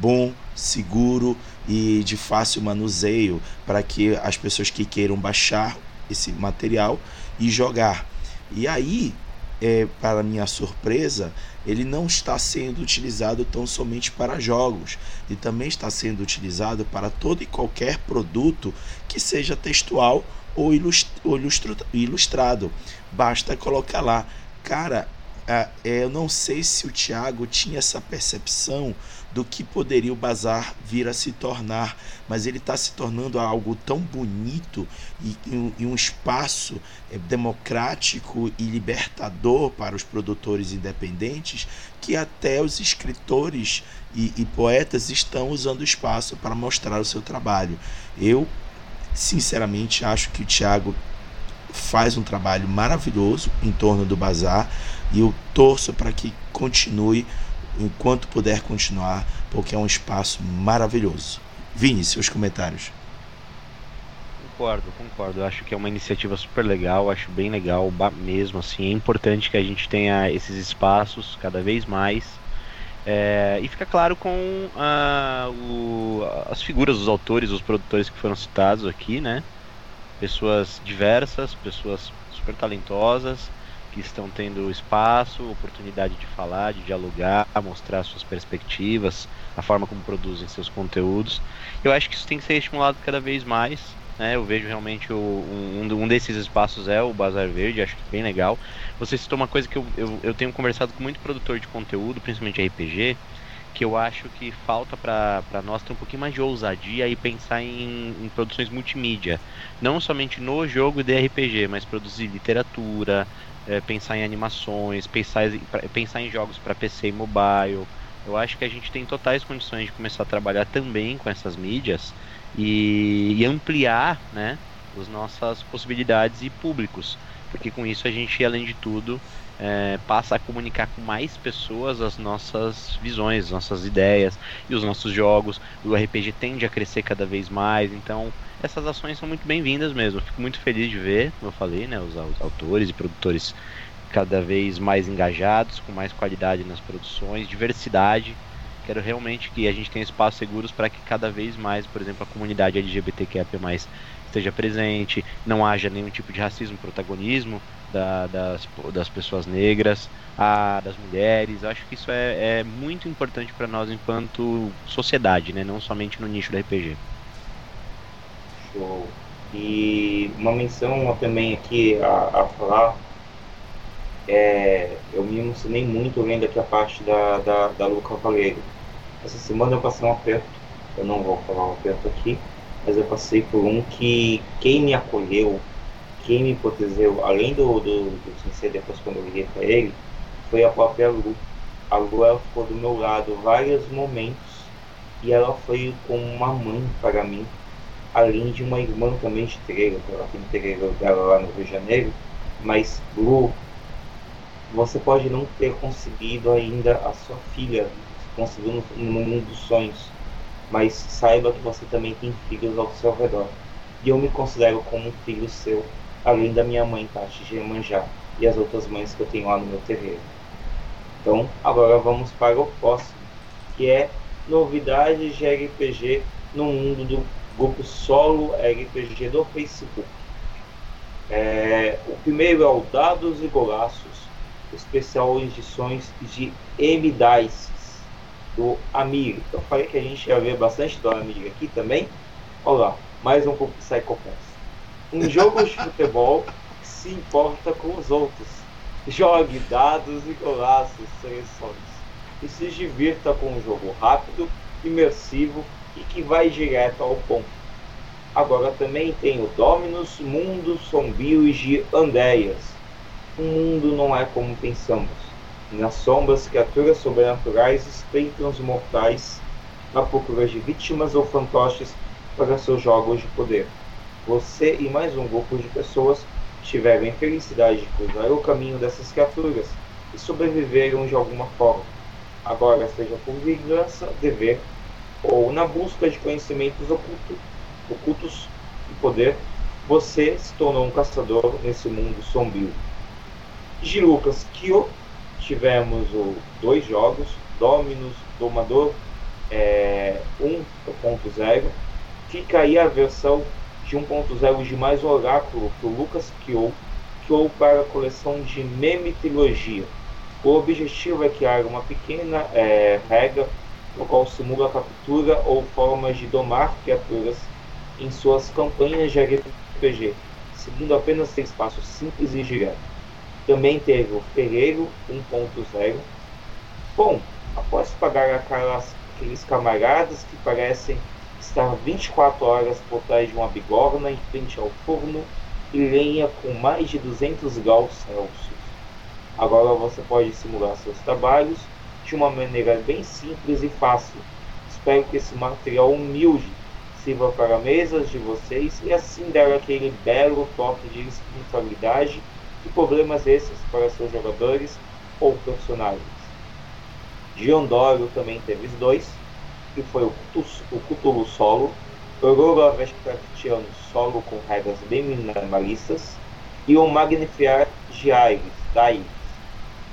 bom, seguro e de fácil manuseio para que as pessoas que queiram baixar esse material e jogar. E aí, é, para minha surpresa, ele não está sendo utilizado tão somente para jogos, ele também está sendo utilizado para todo e qualquer produto que seja textual ou ilustrado. Basta colocar lá, cara, é, eu não sei se o Tiago tinha essa percepção do que poderia o bazar vir a se tornar, mas ele está se tornando algo tão bonito e, e um espaço é, democrático e libertador para os produtores independentes que até os escritores e, e poetas estão usando o espaço para mostrar o seu trabalho. Eu, sinceramente, acho que o Tiago faz um trabalho maravilhoso em torno do bazar e eu torço para que continue enquanto puder continuar, porque é um espaço maravilhoso. Vini, seus comentários. Concordo, concordo. Acho que é uma iniciativa super legal, acho bem legal mesmo. Assim, é importante que a gente tenha esses espaços cada vez mais. É, e fica claro com uh, o, as figuras dos autores, os produtores que foram citados aqui, né? Pessoas diversas, pessoas super talentosas, que estão tendo espaço, oportunidade de falar, de dialogar, mostrar suas perspectivas, a forma como produzem seus conteúdos. Eu acho que isso tem que ser estimulado cada vez mais. Né? Eu vejo realmente o, um, um desses espaços é o Bazar Verde, acho que é bem legal. Você citou uma coisa que eu, eu, eu tenho conversado com muito produtor de conteúdo, principalmente RPG, que eu acho que falta para nós ter um pouquinho mais de ousadia e pensar em, em, produções multimídia. Não somente no jogo de RPG, mas produzir literatura, é, pensar em animações, pensar, pensar em jogos para PC e mobile. Eu acho que a gente tem totais condições de começar a trabalhar também com essas mídias e, e ampliar né, as nossas possibilidades e públicos. Porque com isso a gente, além de tudo, é, passa a comunicar com mais pessoas as nossas visões, as nossas ideias e os nossos jogos. O RPG tende a crescer cada vez mais, então essas ações são muito bem-vindas mesmo. Fico muito feliz de ver, como eu falei, né, os, os autores e produtores cada vez mais engajados, com mais qualidade nas produções, diversidade. Quero realmente que a gente tenha espaços seguros para que cada vez mais, por exemplo, a comunidade LGBTQIA+ esteja presente, não haja nenhum tipo de racismo, protagonismo da, das, das pessoas negras, a, das mulheres. Eu acho que isso é, é muito importante para nós enquanto sociedade, né? não somente no nicho do RPG. Show. E uma menção também aqui a, a falar, é, eu me emocionei muito lendo aqui a parte da, da, da Cavaleiro. Essa semana eu passei um aperto, eu não vou falar um aperto aqui, mas eu passei por um que quem me acolheu, quem me protegeu, além do, do, do Sensei, depois quando eu liguei para ele, foi a própria Lu. A Lu ela ficou do meu lado vários momentos e ela foi como uma mãe para mim, além de uma irmã também de treino, ela tem treino dela lá no Rio de Janeiro, mas Lu, você pode não ter conseguido ainda a sua filha, conseguiu no, no mundo dos sonhos, mas saiba que você também tem filhos ao seu redor. E eu me considero como um filho seu, além da minha mãe, Tati Gemanjá, e as outras mães que eu tenho lá no meu terreiro. Então, agora vamos para o próximo, que é novidades de RPG no mundo do grupo solo RPG do Facebook. É, o primeiro é o Dados e Golaços, especial edições de M10 do Amir. Eu falei que a gente ia ver bastante do Amir aqui também. Olha lá, mais um Psycho Pass. Um jogo de futebol que se importa com os outros. Jogue dados e golaços, seleções. E se divirta com um jogo rápido, imersivo e que vai direto ao ponto. Agora também tem o Dominus Mundo Sombrio de Andéias. O mundo não é como pensamos nas sombras, criaturas sobrenaturais espreitam os mortais na procura de vítimas ou fantoches para seus jogos de poder. Você e mais um grupo de pessoas tiveram a infelicidade de cruzar o caminho dessas criaturas e sobreviveram de alguma forma. Agora, seja por vingança, dever ou na busca de conhecimentos ocultos, ocultos e poder, você se tornou um caçador nesse mundo sombrio. De Lucas Kyo tivemos o, dois jogos, Dominus Domador é, 1.0. Fica aí a versão de 1.0 de mais oráculo que o Lucas criou, criou para a coleção de Meme Trilogia. O objetivo é criar uma pequena é, regra no qual simula a captura ou formas de domar criaturas em suas campanhas de RPG, seguindo apenas três passos simples e diretos. Também teve o Ferreiro 1.0. Bom, após pagar aquelas, aqueles camaradas que parecem estar 24 horas por trás de uma bigorna em frente ao forno e lenha com mais de 200 graus Celsius. Agora você pode simular seus trabalhos de uma maneira bem simples e fácil. Espero que esse material humilde sirva para mesas de vocês e assim dar aquele belo toque de espiritualidade e problemas esses para seus jogadores ou personagens. Giondoro também teve dois, que foi o, o Cthulhu Solo, Aurora Solo com regras bem minimalistas, e o Magnificar de Aires, da que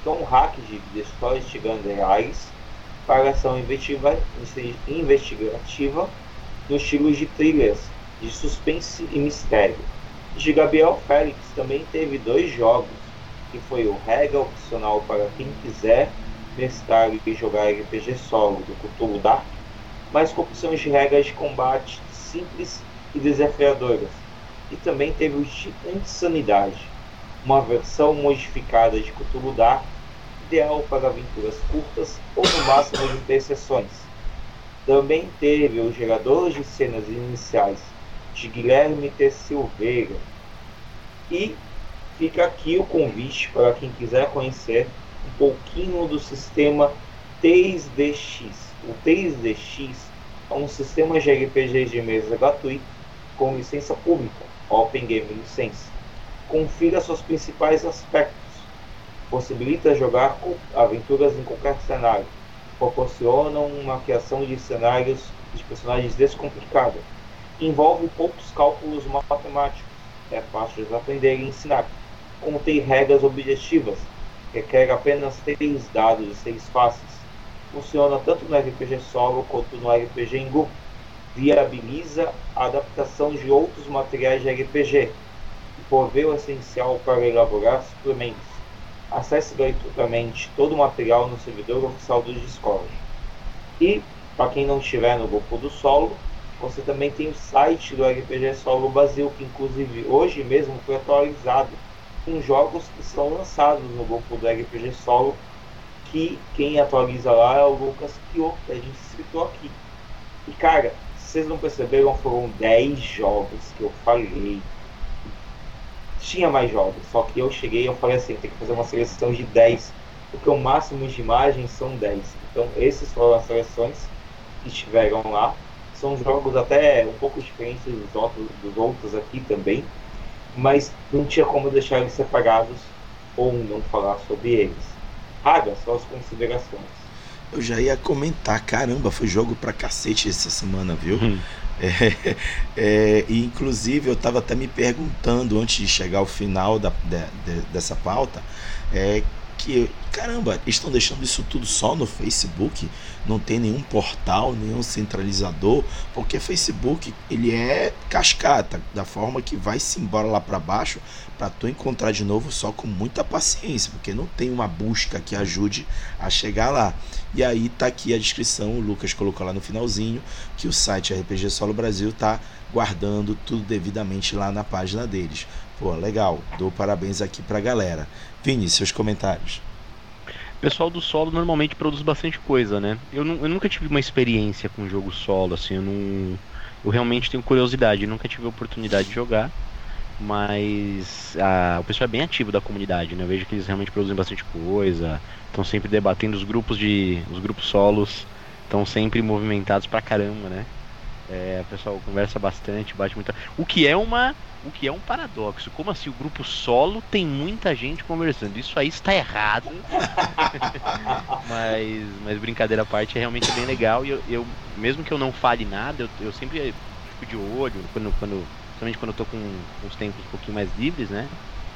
é um hack de Destroy Stigander Aires para ação investigativa no estilo de thrillers de suspense e mistério de Gabriel Félix também teve dois jogos, que foi o regra opcional para quem quiser mestrar e jogar RPG solo do Cthulhu Dark, mas com opções de regras de combate simples e desafiadoras. E também teve o Gigante Sanidade, uma versão modificada de Cthulhu Dark, ideal para aventuras curtas ou no máximo de interseções. Também teve os geradores de cenas iniciais de Guilherme T. Silveira. E fica aqui o convite para quem quiser conhecer um pouquinho do sistema 3DX. O 3DX é um sistema de RPG de mesa gratuito com licença pública, Open Game License. Confira seus principais aspectos. Possibilita jogar aventuras em qualquer cenário. Proporcionam uma criação de cenários de personagens descomplicada. Envolve poucos cálculos matemáticos. É fácil de aprender e ensinar. Contém regras objetivas. Requer apenas três dados e seis faces. Funciona tanto no RPG solo quanto no RPG em grupo viabiliza a adaptação de outros materiais de RPG e provê o essencial para elaborar suplementos. Acesse gratuitamente todo o material no servidor oficial do Discord. E, para quem não estiver no grupo do solo, você também tem o site do RPG Solo Brasil, que inclusive hoje mesmo foi atualizado com jogos que são lançados no grupo do RPG Solo, que quem atualiza lá é o Lucas Pio, que a gente citou aqui. E cara, vocês não perceberam, foram 10 jogos que eu falei. Tinha mais jogos, só que eu cheguei e eu falei assim, tem que fazer uma seleção de 10, porque o máximo de imagens são 10. Então esses foram as seleções que estiveram lá. São jogos até um pouco diferentes dos outros, dos outros aqui também, mas não tinha como deixar eles separados ou não falar sobre eles. Raga, só as considerações. Eu já ia comentar, caramba, foi jogo pra cacete essa semana, viu? Hum. <laughs> É, é, e inclusive eu estava até me perguntando antes de chegar ao final da, de, de, dessa pauta, é, que caramba, estão deixando isso tudo só no Facebook, não tem nenhum portal, nenhum centralizador, porque Facebook ele é cascata, da forma que vai se embora lá para baixo para tu encontrar de novo só com muita paciência, porque não tem uma busca que ajude a chegar lá. E aí tá aqui a descrição, o Lucas colocou lá no finalzinho que o site RPG Solo Brasil tá guardando tudo devidamente lá na página deles. Pô, legal. Dou parabéns aqui pra galera. Vini, seus comentários. O pessoal do solo normalmente produz bastante coisa, né? Eu, eu nunca tive uma experiência com jogo solo, assim, eu não. Eu realmente tenho curiosidade, nunca tive a oportunidade de jogar, mas a, o pessoal é bem ativo da comunidade, né? Eu vejo que eles realmente produzem bastante coisa, estão sempre debatendo os grupos de. os grupos solos, estão sempre movimentados pra caramba, né? É, o pessoal conversa bastante, bate muita. O que é uma o que é um paradoxo. Como assim o grupo solo tem muita gente conversando? Isso aí está errado. <laughs> mas, mas brincadeira à parte, é realmente bem legal. E eu, eu mesmo que eu não fale nada, eu, eu sempre fico de olho, quando, quando, principalmente quando eu tô com uns tempos um pouquinho mais livres, né?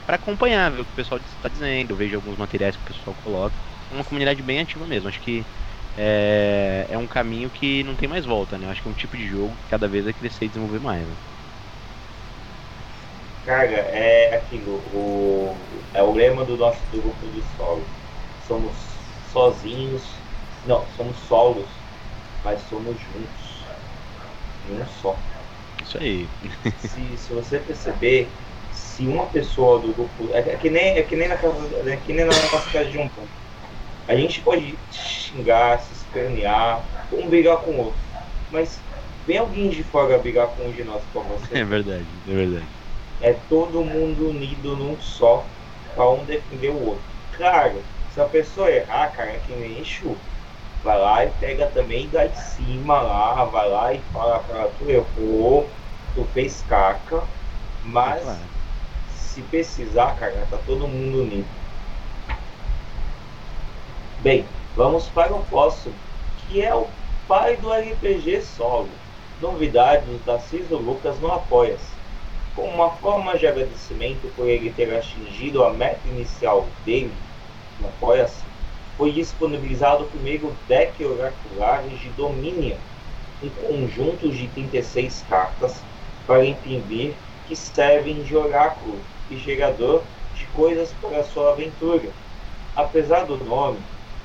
Para acompanhar, ver o que o pessoal está dizendo, eu vejo alguns materiais que o pessoal coloca. É uma comunidade bem ativa mesmo. Acho que é, é um caminho que não tem mais volta, né? Acho que é um tipo de jogo que cada vez vai crescer e desenvolver mais. Né? Cara, é aquilo, o, é o lema do nosso do grupo do solo. Somos sozinhos, não, somos solos, mas somos juntos. Um só. Isso aí. se, se você perceber, se uma pessoa do grupo. É, é que, nem, é que nem na casa. É que nem na nossa casa de um ponto. A gente pode xingar, se espernear, um brigar com o outro. Mas vem alguém de fora brigar com um de nós com você. É verdade, é verdade é todo mundo unido num só para um defender o outro. Claro, se a pessoa errar, cara, é que nem enxuga. Vai lá e pega também da de cima lá, vai lá e fala para tu errou, tu fez caca, mas é se precisar, cara, tá todo mundo unido. Bem, vamos para o próximo, que é o pai do RPG solo. Novidades da Ciso Lucas no Apoia-se. Como uma forma de agradecimento por ele ter atingido a meta inicial dele, no Apoia-se, foi disponibilizado o primeiro deck oracular de Dominion, um conjunto de 36 cartas para imprimir que servem de oráculo e gerador de coisas para sua aventura. Apesar do nome,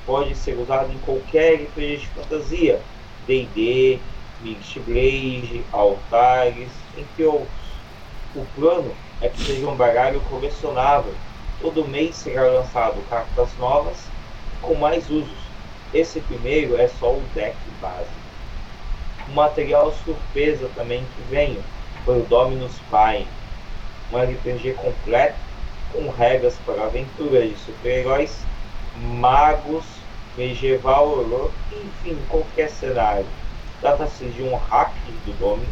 pode ser usado em qualquer RPG de fantasia, D&D, Mixed Blade, Altares, entre outros. O plano é que seja um baralho colecionável. Todo mês será lançado cartas novas com mais usos. Esse primeiro é só o deck base. O material surpresa também que vem foi o Dominus Prime, um RPG completo com regras para aventuras de super-heróis, magos, medieval, enfim, qualquer cenário. Trata-se de um hack do Dominus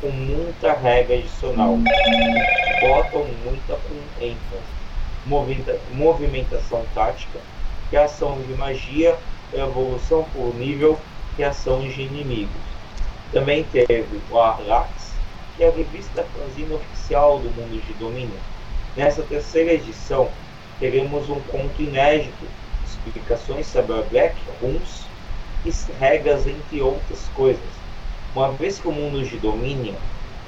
com muita regra adicional. Botam muita com ênfase. movimentação tática, criação de magia, evolução por nível, criação de inimigos. Também teve o Arlax, que é a revista fanzine oficial do mundo de domínio. Nessa terceira edição, teremos um conto inédito, explicações sobre Black Runes e regras, entre outras coisas. Uma vez que o mundo de domínio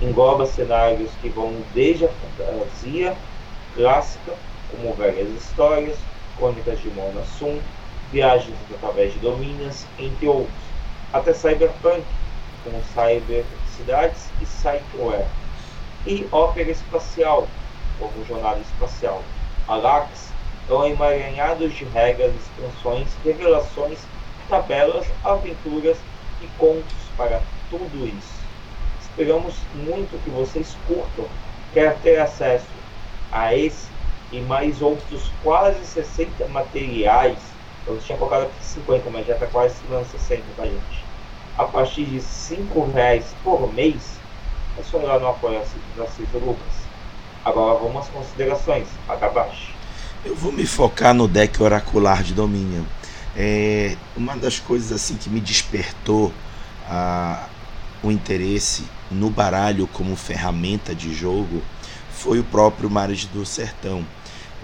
engloba cenários que vão desde a fantasia clássica, como velhas histórias, crônicas de Mona Sun, viagens através de domínios, entre outros, até cyberpunk, com cyber cidades e cyberware, e ópera espacial, como jornada espacial. Alax é um emaranhado de regras, expansões, revelações, tabelas, aventuras e contos para tudo isso. Esperamos muito que vocês curtam. Quer ter acesso a esse e mais outros quase 60 materiais. Eu tinha colocado aqui 50, mas já está quase chegando 60 pra gente. A partir de 5 reais por mês, é só ir lá no apoio da Cisa Lucas. Agora vamos às considerações. Paga abaixo. Eu vou me focar no deck oracular de domínio. É, uma das coisas assim que me despertou a, o interesse no baralho como ferramenta de jogo foi o próprio Mares do Sertão.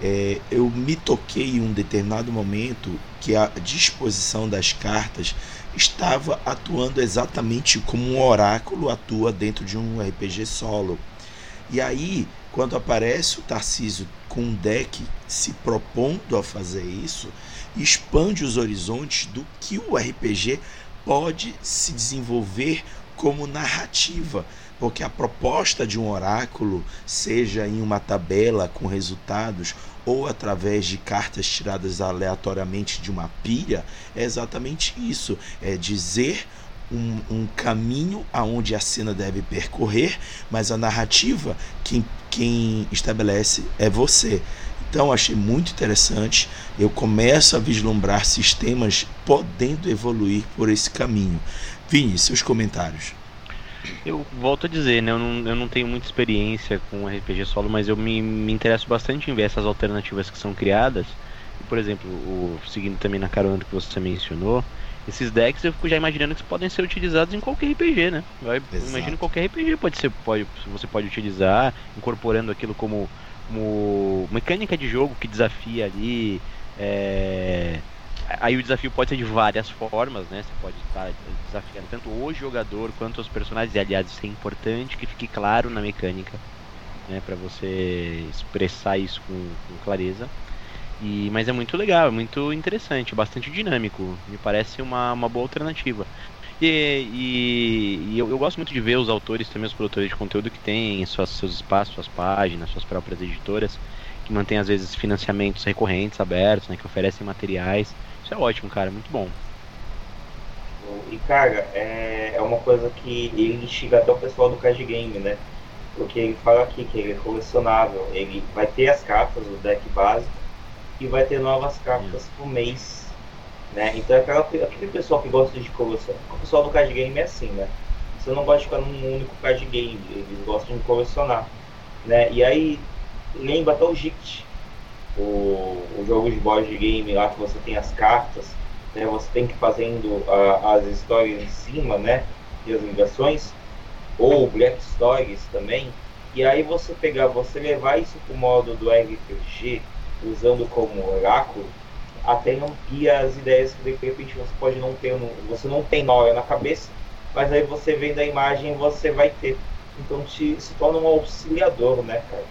É, eu me toquei em um determinado momento que a disposição das cartas estava atuando exatamente como um oráculo atua dentro de um RPG solo. E aí, quando aparece o Tarcísio com um deck se propondo a fazer isso, expande os horizontes do que o RPG pode se desenvolver como narrativa, porque a proposta de um oráculo, seja em uma tabela com resultados ou através de cartas tiradas aleatoriamente de uma pilha, é exatamente isso: é dizer um, um, caminho aonde a cena deve percorrer, mas a narrativa quem, quem estabelece é você. Então achei muito interessante. Eu começo a vislumbrar sistemas podendo evoluir por esse caminho. Vini, seus comentários. Eu volto a dizer, né? Eu não, eu não tenho muita experiência com RPG solo, mas eu me, me interesso bastante em ver essas alternativas que são criadas. Por exemplo, o, seguindo também na carona que você mencionou, esses decks eu fico já imaginando que podem ser utilizados em qualquer RPG, né? Eu imagino qualquer RPG pode ser, pode, você pode utilizar, incorporando aquilo como, como mecânica de jogo que desafia ali. É, Aí o desafio pode ser de várias formas, né? Você pode estar desafiando tanto o jogador quanto os personagens. E aliás, isso é importante que fique claro na mecânica, né? Para você expressar isso com, com, clareza. E, mas é muito legal, é muito interessante, bastante dinâmico. Me parece uma, uma boa alternativa. E, e, e eu, eu, gosto muito de ver os autores, também os produtores de conteúdo que têm suas, seus espaços, suas páginas, suas próprias editoras, que mantêm às vezes financiamentos recorrentes abertos, né, que oferecem materiais. Isso é ótimo, cara, muito bom. E cara, é, é uma coisa que ele chega até o pessoal do card game, né? Porque ele fala aqui que ele é colecionável, ele vai ter as cartas do deck básico e vai ter novas cartas por mês. Né? Então é aquela, aquele pessoal que gosta de colecionar. O pessoal do card game é assim, né? Você não gosta de ficar num único card game, eles gostam de colecionar. Né? E aí lembra até o Jict, o, o jogo de board game lá que você tem as cartas, né, você tem que ir fazendo a, as histórias em cima, né? E as ligações, ou Black Stories também. E aí você pegar, você levar isso pro modo do RPG, usando como oráculo, até amplia as ideias que de repente você pode não ter, você não tem na hora na cabeça, mas aí você vendo a imagem você vai ter. Então te, se torna um auxiliador, né, cara?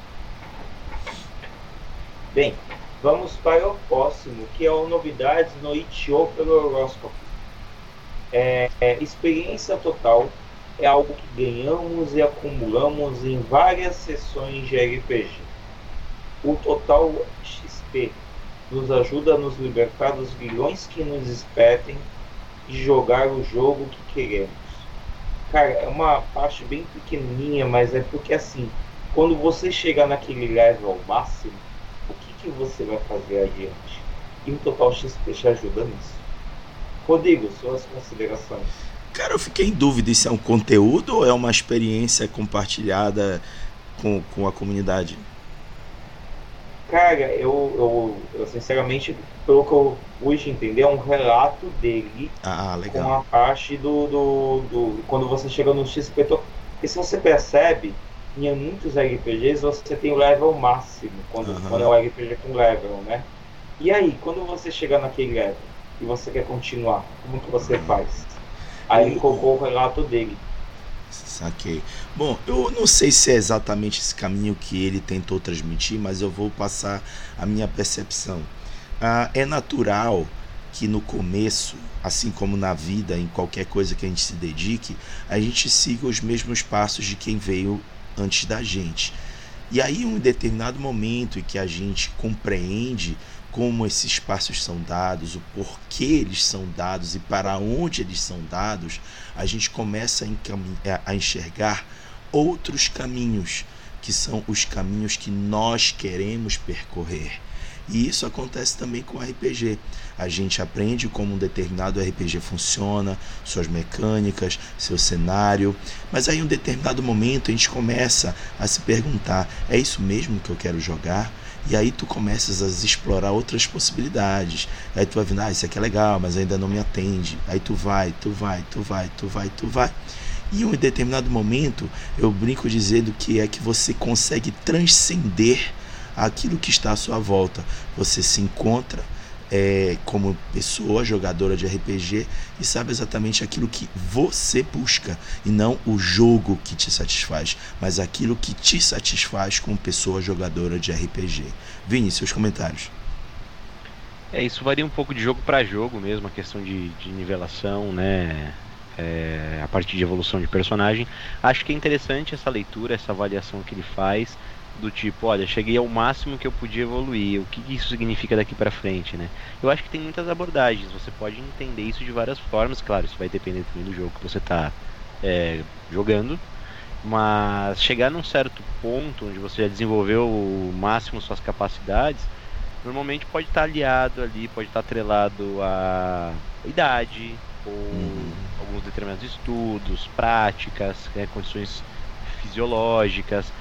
Bem, vamos para o próximo, que é o Novidades no Itio pelo horóscopo. É, é, experiência total é algo que ganhamos e acumulamos em várias sessões de RPG. O total Nos ajuda a nos libertar dos vilões que nos espetem e jogar o jogo que queremos. Cara, é uma parte bem pequenininha, mas é porque assim, quando você chegar naquele level máximo, o que, que você vai fazer adiante? E o Total XP te ajuda nisso. Rodrigo, suas considerações. Cara, eu fiquei em dúvida se é um conteúdo ou é uma experiência compartilhada com, com a comunidade. Cara, eu, eu, eu, sinceramente, pelo que eu pude entender, é um relato dele ah, legal. com a parte do, do, do, Quando você chega no XP. Porque se você percebe, em muitos RPGs você tem o level máximo, quando, uhum. quando é o RPG com level, né? E aí, quando você chega naquele level e você quer continuar, como que você faz? Aí ele colocou o relato dele. Saquei. Bom, eu não sei se é exatamente esse caminho que ele tentou transmitir, mas eu vou passar a minha percepção. Ah, é natural que no começo, assim como na vida, em qualquer coisa que a gente se dedique, a gente siga os mesmos passos de quem veio antes da gente. E aí, um determinado momento em que a gente compreende como esses passos são dados, o porquê eles são dados e para onde eles são dados, a gente começa a enxergar outros caminhos, que são os caminhos que nós queremos percorrer. E isso acontece também com RPG. A gente aprende como um determinado RPG funciona, suas mecânicas, seu cenário, mas aí em um determinado momento a gente começa a se perguntar: é isso mesmo que eu quero jogar? E aí tu começas a explorar outras possibilidades. Aí tu vai vendo, ah, isso aqui é legal, mas ainda não me atende. Aí tu vai, tu vai, tu vai, tu vai, tu vai. E em um determinado momento, eu brinco dizendo que é que você consegue transcender aquilo que está à sua volta. Você se encontra é, como pessoa jogadora de RPG e sabe exatamente aquilo que você busca e não o jogo que te satisfaz, mas aquilo que te satisfaz como pessoa jogadora de RPG. Vini, seus comentários. É, isso varia um pouco de jogo para jogo mesmo, a questão de, de nivelação, né? É, a partir de evolução de personagem. Acho que é interessante essa leitura, essa avaliação que ele faz do tipo, olha, cheguei ao máximo que eu podia evoluir, o que isso significa daqui para frente, né? Eu acho que tem muitas abordagens, você pode entender isso de várias formas, claro, isso vai depender também do jogo que você está é, jogando, mas chegar num certo ponto onde você já desenvolveu o máximo suas capacidades, normalmente pode estar tá aliado ali, pode estar tá atrelado à idade, ou uhum. alguns determinados estudos, práticas, né, condições fisiológicas,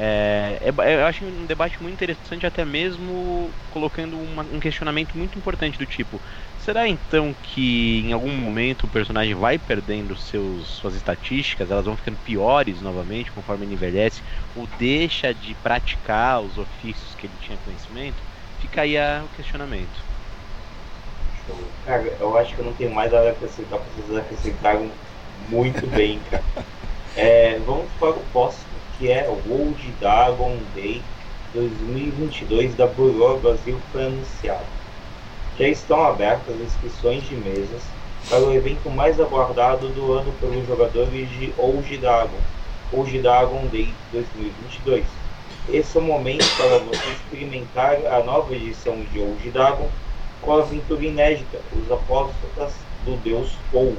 é, é, eu acho um debate muito interessante, até mesmo colocando uma, um questionamento muito importante do tipo: será então que em algum momento o personagem vai perdendo seus, suas estatísticas, elas vão ficando piores novamente conforme ele envelhece, ou deixa de praticar os ofícios que ele tinha conhecimento? Fica aí a, o questionamento. Cara, eu acho que eu não tenho mais nada a acrescentar, vocês acrescentaram muito bem, cara. <laughs> É, vamos para o próximo que é o World Dragon Day 2022 da Buró Brasil foi anunciado. Já estão abertas as inscrições de mesas para o evento mais aguardado do ano pelos jogadores de Old Dragon, Old Dragon Day 2022. Esse é o momento para você experimentar a nova edição de Old Dragon com a aventura inédita, os apóstolos do deus Ou.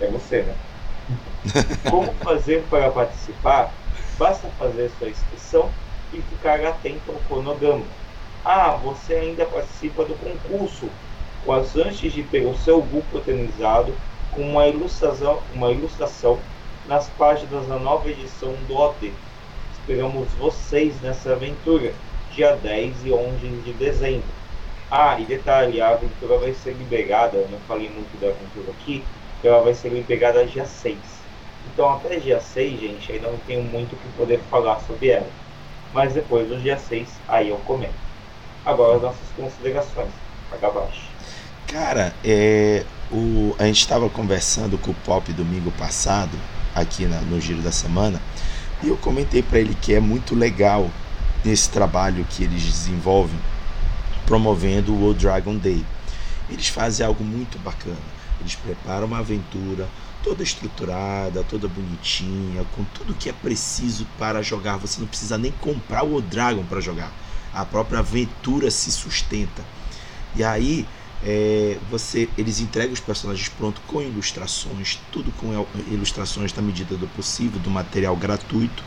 É você, né? <laughs> Como fazer para participar? Basta fazer sua inscrição e ficar atento ao cronograma. Ah, você ainda participa do concurso, mas antes de ter o seu grupo organizado com uma ilustração, uma ilustração nas páginas da nova edição do OT. Esperamos vocês nessa aventura, dia 10 e 11 de dezembro. Ah, e detalhe, a aventura vai ser liberada, eu não falei muito da aventura aqui, ela vai ser liberada dia 6. Então até dia 6, gente, ainda não tenho muito o que poder falar sobre ela. Mas depois do dia 6, aí eu comento. Agora as nossas considerações. Paga abaixo. Cara, é, o, a gente estava conversando com o Pop domingo passado, aqui na, no Giro da Semana, e eu comentei para ele que é muito legal nesse trabalho que eles desenvolvem promovendo o Dragon Day. Eles fazem algo muito bacana. Eles preparam uma aventura toda estruturada, toda bonitinha, com tudo que é preciso para jogar. Você não precisa nem comprar o Dragon para jogar. A própria aventura se sustenta. E aí é, você, eles entregam os personagens prontos com ilustrações, tudo com ilustrações na medida do possível, do material gratuito.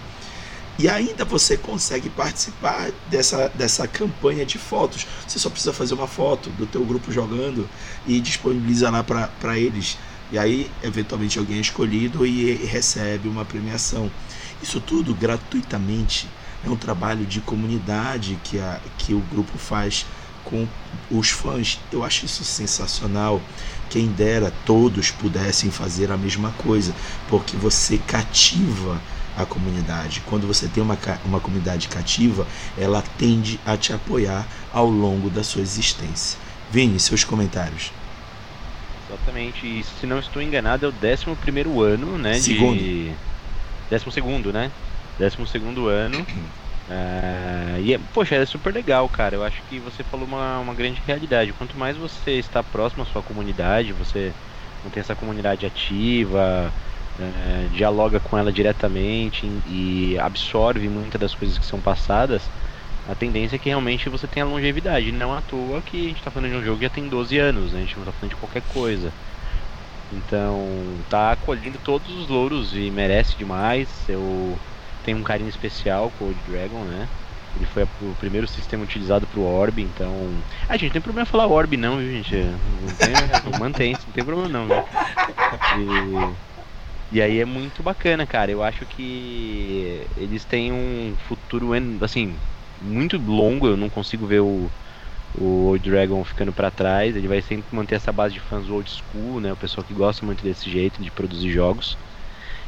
E ainda você consegue participar dessa, dessa campanha de fotos. Você só precisa fazer uma foto do teu grupo jogando e disponibiliza lá para eles. E aí, eventualmente, alguém é escolhido e recebe uma premiação. Isso tudo gratuitamente. É um trabalho de comunidade que, a, que o grupo faz com os fãs. Eu acho isso sensacional. Quem dera todos pudessem fazer a mesma coisa, porque você cativa a comunidade. Quando você tem uma, uma comunidade cativa, ela tende a te apoiar ao longo da sua existência. Vini, seus comentários. Exatamente. E se não estou enganado, é o 11 primeiro ano, né? Segundo. De... Décimo segundo, né? Décimo segundo ano. Uh, <clears throat> e, é, poxa, é super legal, cara. Eu acho que você falou uma, uma grande realidade. Quanto mais você está próximo à sua comunidade, você mantém essa comunidade ativa, uh, dialoga com ela diretamente e absorve muitas das coisas que são passadas, a tendência é que realmente você tenha longevidade. Não à toa que a gente está falando de um jogo que já tem 12 anos, né? a gente não está falando de qualquer coisa. Então, tá colhendo todos os louros e merece demais. Eu tem um carinho especial com o Dragon, né? Ele foi o primeiro sistema utilizado pro Orb, então. Ah, gente, não tem problema falar Orb não, viu, gente? Não tem, mantém, não tem problema não, né? E, e aí é muito bacana, cara. Eu acho que eles têm um futuro, assim, muito longo. Eu não consigo ver o, o Old Dragon ficando para trás. Ele vai sempre manter essa base de fãs old school, né? O pessoal que gosta muito desse jeito de produzir jogos.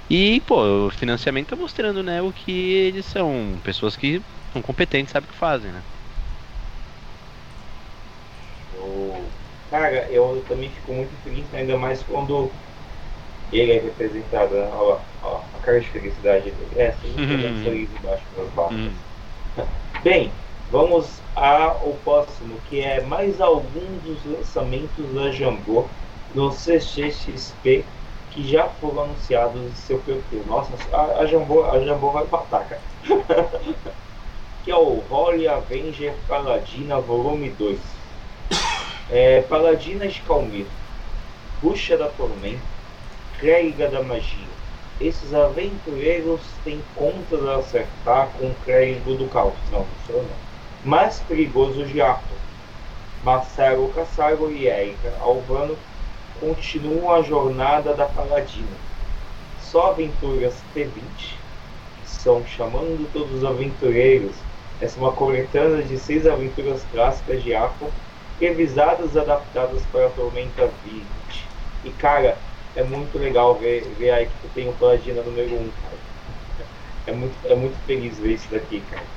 E, pô, o financiamento tá mostrando, né, o que eles são. Pessoas que são competentes, sabem o que fazem, né? Cara, eu também fico muito feliz, ainda mais quando ele é representado, né? a cara de felicidade dele. É, sempre uhum. feliz embaixo das barras. Uhum. <laughs> Bem, vamos ao próximo, que é mais alguns dos lançamentos da Jambô no CCXP que já foram anunciados em seu perfil. Nossa, a, a, Jambô, a Jambô vai matar, <laughs> que é o Holy Avenger Paladina Volume 2. É, Paladina Calmir, Bucha da Tormenta, Clériga da Magia. Esses aventureiros têm contas a acertar com o clérigo do caos. Não, não. Mais perigoso de Arthur. Marcelo Cassaro e Erika Alvano continuam a jornada da Paladina. Só aventuras T20, que são chamando todos os aventureiros. Essa é uma coletânea de seis aventuras clássicas de Aqua, revisadas e adaptadas para a Tormenta 20. E cara, é muito legal ver, ver aí que tem o Paladina número 1, um, cara. É muito, é muito feliz ver isso daqui, cara.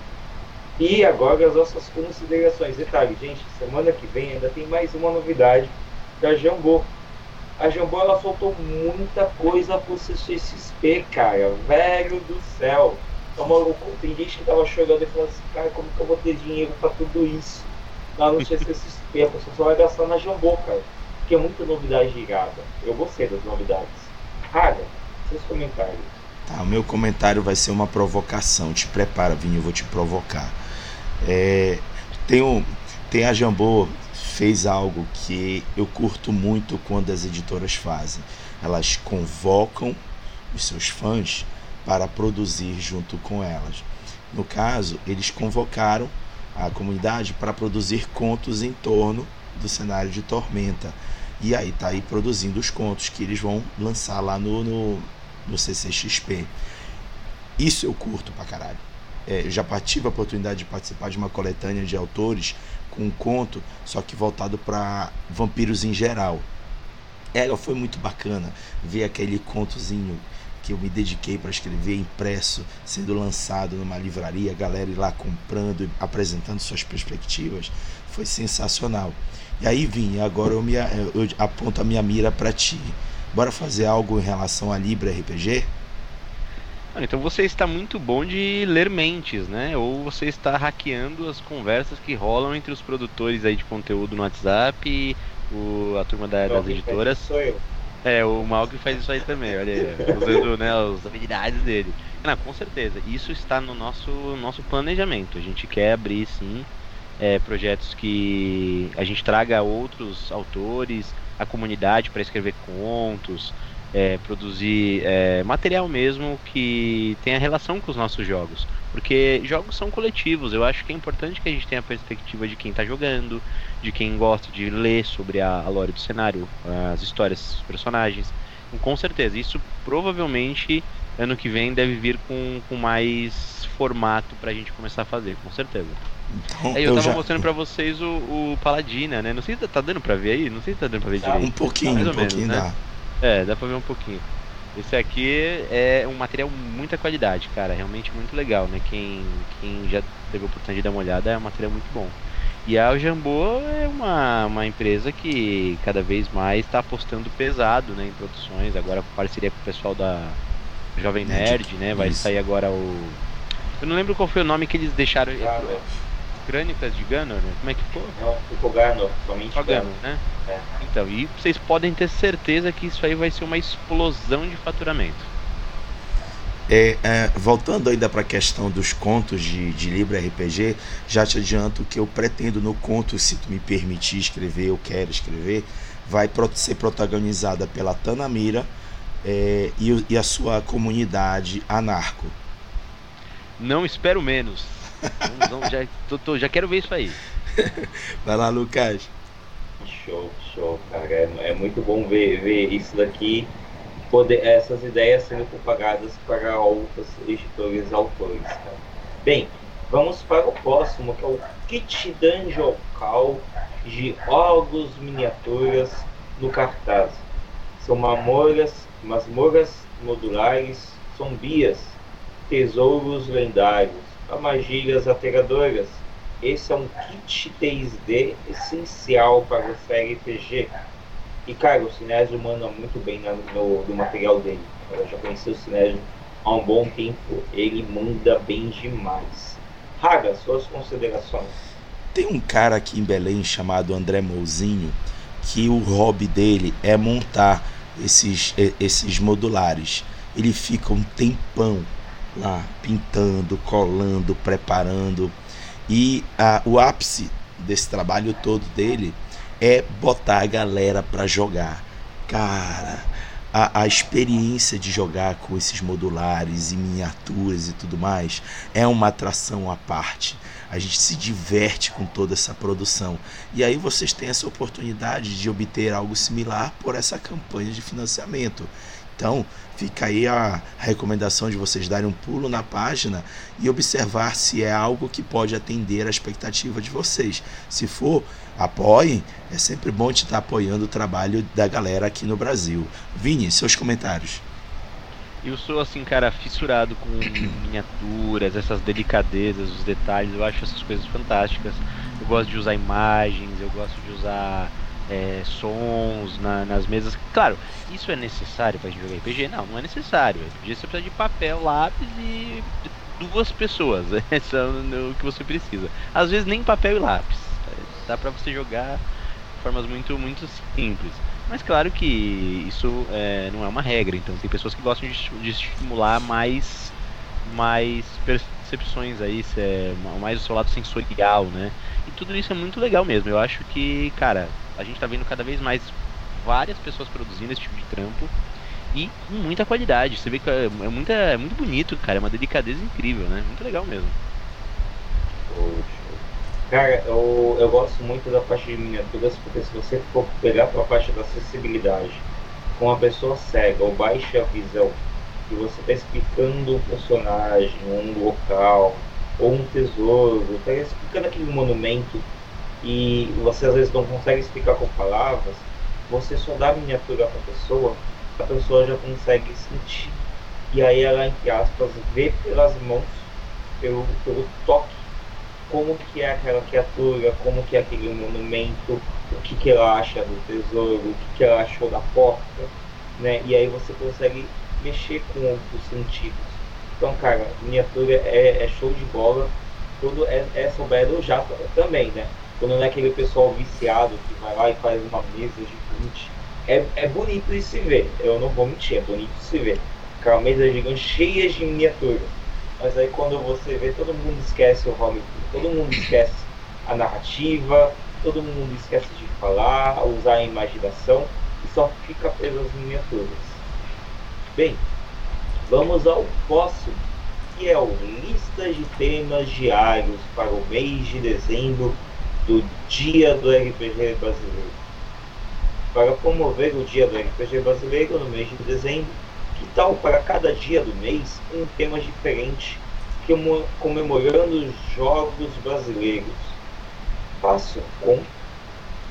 E agora as nossas considerações. Detalhe, gente, semana que vem ainda tem mais uma novidade da Jambô a Jambô ela soltou muita coisa pro CCXP, cara. Velho do céu. Então, tem gente que tava chorando e falando assim, cara, como que eu vou ter dinheiro pra tudo isso? Lá no CCXP, a pessoa só vai gastar na Jambô, cara. Porque é muita novidade ligada. Eu gostei das novidades. Raga, seus comentários. Tá, o meu comentário vai ser uma provocação. Te prepara, Vinho, eu vou te provocar. É, tem, um, tem a Jambô fez algo que eu curto muito quando as editoras fazem. Elas convocam os seus fãs para produzir junto com elas. No caso, eles convocaram a comunidade para produzir contos em torno do cenário de Tormenta. E aí tá aí produzindo os contos que eles vão lançar lá no, no, no CCXP. Isso eu curto pra caralho. É, eu já tive a oportunidade de participar de uma coletânea de autores com um conto, só que voltado para vampiros em geral. É, foi muito bacana ver aquele contozinho que eu me dediquei para escrever impresso, sendo lançado numa livraria, a galera ir lá comprando, apresentando suas perspectivas, foi sensacional. E aí vim, agora eu, me, eu aponto a minha mira para ti. Bora fazer algo em relação a Libra RPG? Então você está muito bom de ler mentes, né? Ou você está hackeando as conversas que rolam entre os produtores aí de conteúdo no WhatsApp, o, a turma da, das editoras. Sou eu. É, o Mal que faz isso aí também, olha aí, <laughs> usando né, as habilidades dele. Não, com certeza, isso está no nosso, nosso planejamento. A gente quer abrir sim é, projetos que a gente traga outros autores, a comunidade para escrever contos, é, produzir é, material mesmo que tenha relação com os nossos jogos. Porque jogos são coletivos, eu acho que é importante que a gente tenha a perspectiva de quem está jogando, de quem gosta de ler sobre a, a lore do cenário, as histórias, os personagens. Com certeza, isso provavelmente ano que vem deve vir com, com mais formato pra gente começar a fazer, com certeza. Então, Aí eu, eu tava já- mostrando pra vocês o, o Paladina, né? Não sei se tá dando pra ver aí, não sei se tá dando pra ver Tá. direito. Um pouquinho, Mais um ou menos, pouquinho né? dá. É, dá pra ver um pouquinho. Esse aqui é um material muita qualidade, cara, realmente muito legal, né? Quem, quem já teve a oportunidade de dar uma olhada é um material muito bom. E a Jambô é uma, uma empresa que cada vez mais está apostando pesado né, em produções, agora com parceria com o pessoal da Jovem Nerd, né? Vai isso. sair agora o. Eu não lembro qual foi o nome que eles deixaram. Garnor. Crônicas de Gunner, né? Como é que ficou? Não, ficou Garnor, somente Só. Gunner, né? É. Então, e vocês podem ter certeza que isso aí vai ser uma explosão de faturamento. É, é, voltando ainda para a questão dos contos de, de Libra RPG, já te adianto que eu pretendo no conto, se tu me permitir escrever, eu quero escrever, vai ser protagonizada pela Tanamira é, e, e a sua comunidade anarco. Não espero menos. Vamos- vamos- já, tô- tô- já quero ver isso aí. Vai lá, Lucas. Show, show, cara. É, é muito bom ver, ver isso daqui, poder, essas ideias sendo propagadas para outros editores e autores. Cara. Bem, vamos para o próximo, que é o Kit Dungeon Call de órgãos miniaturas no cartaz. São masmorras, masmorras modulares, sombrias, tesouros lendários, armadilhas ateradoras. Esse é um kit 3D essencial para o RPG. E cara, o Sinésio manda muito bem na- no, no material dele. Eu já conheci o Sinésio há um bom tempo. Ele manda bem demais. Raga, suas considerações. Tem um cara aqui em Belém chamado André Mouzinho que o hobby dele é montar esses, esses modulares. Ele fica um tempão lá pintando, colando, preparando. E a- o ápice desse trabalho todo dele é botar a galera para jogar. Cara, a, a experiência de jogar com esses modulares e miniaturas e tudo mais é uma atração à parte. A gente se diverte com toda essa produção. E aí vocês têm essa oportunidade de obter algo similar por essa campanha de financiamento. Então, fica aí a recomendação de vocês darem um pulo na página e observar se é algo que pode atender a expectativa de vocês. Se for, apoiem. É sempre bom te estar apoiando o trabalho da galera aqui no Brasil. Vini, seus comentários. Eu sou assim, cara, fissurado com <coughs> miniaturas, essas delicadezas, os detalhes, eu acho essas coisas fantásticas. Eu gosto de usar imagens, eu gosto de usar é, sons na- nas mesas. Claro, isso é necessário gente jogar RPG? Não, não é necessário. RPG você precisa de papel, lápis e duas pessoas. <laughs> Esse é o que você precisa. Às vezes nem papel e lápis. Dá pra você jogar de formas muito, muito simples. Mas claro que isso é, não é uma regra, então tem pessoas que gostam de, de estimular mais, mais percepções aí, é ma- mais o seu lado sensorial, né? E tudo isso é muito legal mesmo. Eu acho que, cara, a gente tá vendo cada vez mais várias pessoas produzindo esse tipo de trampo e com muita qualidade. Você vê que é, é, muita, é muito bonito, cara, é uma delicadeza incrível, né? Muito legal mesmo. Cara, eu, eu gosto muito da parte de miniaturas porque se você for pegar para a parte da acessibilidade com uma pessoa cega ou baixa visão e você está explicando um personagem, um local ou um tesouro, está explicando aquele monumento e você às vezes não consegue explicar com palavras, você só dá a miniatura para a pessoa, a pessoa já consegue sentir e aí ela, entre aspas, vê pelas mãos, pelo, pelo toque como que é aquela criatura, como que é aquele monumento, o que, que ela acha do tesouro, o que, que ela achou da porta, né? E aí você consegue mexer com outros sentidos. Então, cara, miniatura é, é show de bola. Tudo é, é sobrado já também, né? Quando não é aquele pessoal viciado que vai lá e faz uma mesa gigante. É, é bonito de se ver, eu não vou mentir, é bonito de se ver. Aquela mesa gigante cheia de miniaturas. Mas aí quando você vê, todo mundo esquece o Robin todo mundo esquece a narrativa, todo mundo esquece de falar, usar a imaginação e só fica preso às miniaturas. Bem, vamos ao próximo, que é o lista de temas diários para o mês de dezembro do Dia do RPG Brasileiro. Para promover o Dia do RPG Brasileiro no mês de dezembro, que tal para cada dia do mês um tema diferente comemorando os Jogos Brasileiros? Faça com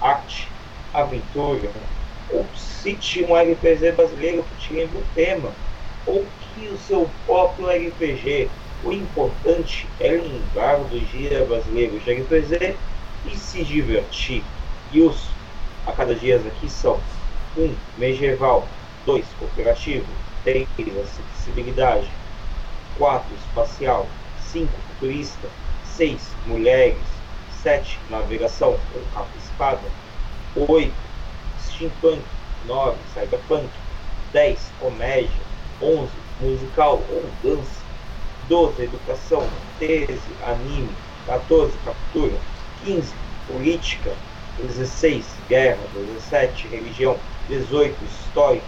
arte, aventura, ou cite um RPG brasileiro que te lembre o tema, ou que o seu próprio RPG. O importante é lembrar do Dia Brasileiro de RPG e se divertir. E os a cada dia aqui são 1. Um, medieval 2. Cooperativo 3. Acessibilidade 4. Espacial 5. Futurista 6. Mulheres 7. Navegação com capa espada 8. Steampunk 9. Cyberpunk 10. Comédia 11. Musical ou dança 12. Educação 13. Anime 14. Captura 15. Política 16. Guerra 17. Religião 18. História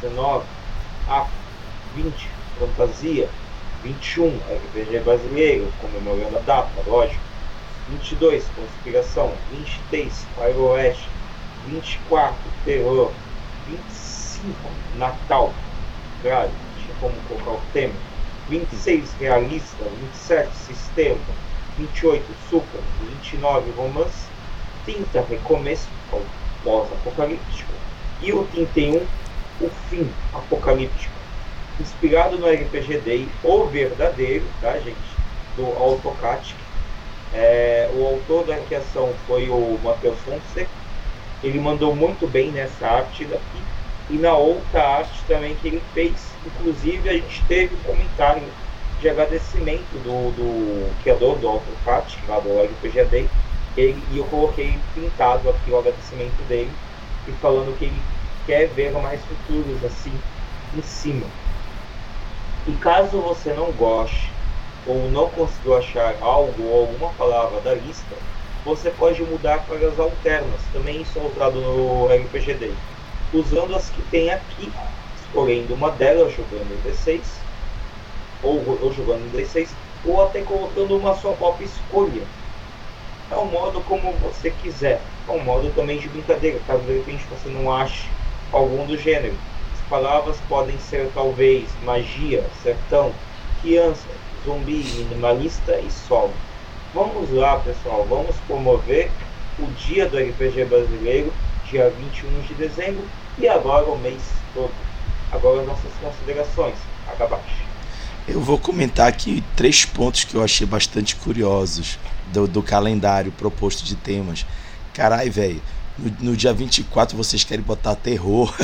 19. Afro 20. Fantasia 21. RPG brasileiro, comemorando a data, lógico. 22. Conspiração 23. Faroeste 24. Terror 25. Natal Claro, tinha como colocar o tema 26. Realista 27. Sistema 28. Super 29. Romance 30. Recomeço pós-apocalíptico e o 31. O fim apocalíptico inspirado no RPG Day, o verdadeiro, tá, gente? Do AutoCAT. É, o autor da criação foi o Matheus Fonseca. Ele mandou muito bem nessa arte daqui. E na outra arte também que ele fez, inclusive a gente teve um comentário de agradecimento do, do criador do AutoCAT, lá do RPG Day. Ele, e eu coloquei pintado aqui o agradecimento dele e falando que ele quer ver mais futuros assim em cima. E caso você não goste ou não conseguiu achar algo ou alguma palavra da lista, você pode mudar para as alternas. Também isso usado no RPG Day. Usando as que tem aqui, escolhendo uma delas jogando em D6, ou, ou jogando em D6, ou até colocando uma sua própria escolha. É um modo como você quiser. É um modo também de brincadeira, caso de repente você não ache algum do gênero palavras podem ser talvez magia, sertão, criança, zumbi, minimalista e sol. Vamos lá, pessoal, vamos promover o dia do RPG brasileiro, dia 21 de dezembro, e agora o mês todo. Agora nossas considerações. Acabaste. Eu vou comentar aqui três pontos que eu achei bastante curiosos do, do calendário proposto de temas. Carai, velho, no, no dia 24 vocês querem botar terror. <laughs>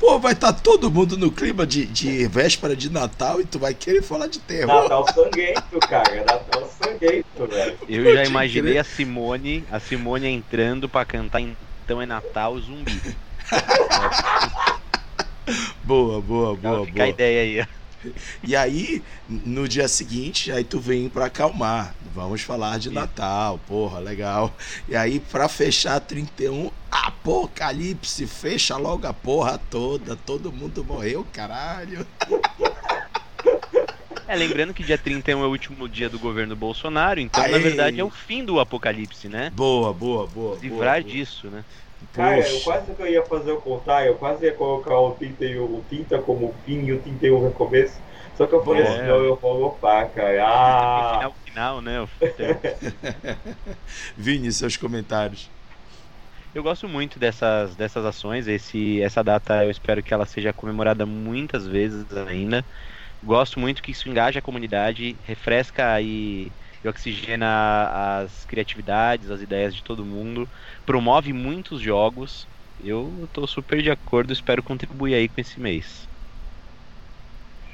Pô, vai estar tá todo mundo no clima de, de véspera de Natal e tu vai querer falar de terror. Natal sanguento, cara. Natal sanguento, velho. <laughs> Eu já imaginei a Simone, a Simone entrando pra cantar Então é Natal zumbi. <laughs> <laughs> boa, boa, boa, Fica boa. a ideia aí. E aí, no dia seguinte, aí tu vem para acalmar. Vamos falar de Natal, porra, legal. E aí, para fechar 31, apocalipse, fecha logo a porra toda. Todo mundo morreu, caralho. É, lembrando que dia 31 é o último dia do governo Bolsonaro, então Aê. na verdade é o fim do apocalipse, né? Boa, boa, boa. Livrar boa, disso, né? Cara, eu quase que eu ia fazer o contrário, eu quase ia colocar o 31, o 30 como fim e o 31 no começo. Só que eu falei é. assim, não, eu vou opar, cara. Ah! Final, final, né? <laughs> Vini, seus comentários. Eu gosto muito dessas, dessas ações. Esse, essa data eu espero que ela seja comemorada muitas vezes ainda. Gosto muito que isso engaje a comunidade, refresca e, e oxigena as criatividades, as ideias de todo mundo, promove muitos jogos eu tô super de acordo, espero contribuir aí com esse mês.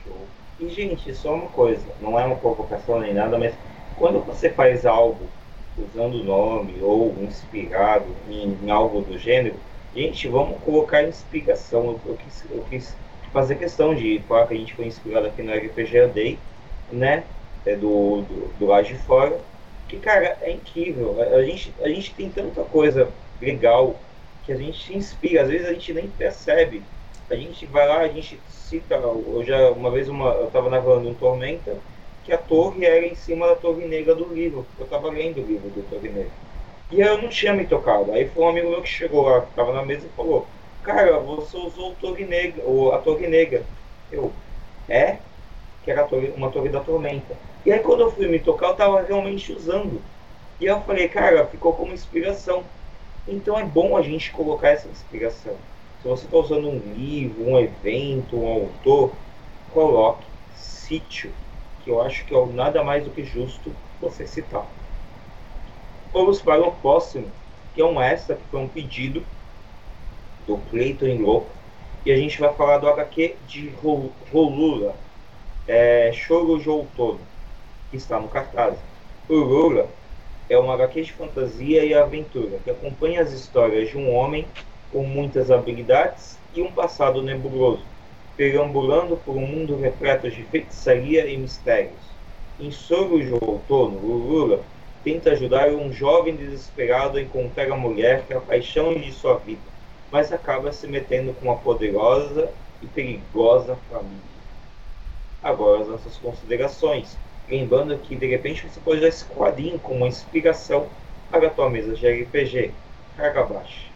Show. E, gente, só uma coisa, não é uma provocação nem nada, mas quando você faz algo usando o nome ou inspirado em, em, algo do gênero, gente, vamos colocar inspiração. Eu, eu, quis, eu quis fazer questão de falar que a gente foi inspirado aqui no RPG Day, né? É do, do, do lado de fora. Que, cara, é incrível. A, gente, a gente tem tanta coisa legal que a gente se inspira. Às vezes a gente nem percebe. A gente vai lá, a gente cita. Eu já, uma vez, uma, eu estava navegando um Tormenta que a torre era em cima da Torre Negra do livro. Eu estava lendo o livro do Torre Negra. E eu não tinha me tocado. Aí foi um amigo meu que chegou lá, que estava na mesa e falou: Cara, você usou o Torre Negra, ou a Torre Negra. Eu, é? Que era torre, uma Torre da Tormenta. E aí quando eu fui me tocar, eu estava realmente usando. E eu falei, cara, ficou como inspiração. Então é bom a gente colocar essa inspiração. Se você está usando um livro, um evento, um autor, coloque sítio que eu acho que é nada mais do que justo você citar. Vamos para o próximo, que é um extra, que foi um pedido do Clayton Louco, e a gente vai falar do HQ de Rolula, é, Choro de Outono, que está no cartaz. Rolula é uma HQ de fantasia e aventura, que acompanha as histórias de um homem com muitas habilidades e um passado nebuloso perambulando por um mundo repleto de feitiçaria e mistérios. Em Soros de Outono, Lulula tenta ajudar um jovem desesperado a encontrar a mulher que é a paixão de sua vida, mas acaba se metendo com uma poderosa e perigosa família. Agora as nossas considerações, lembrando que de repente você pode usar esse quadrinho como uma inspiração para a tua mesa de RPG. Carga baixa.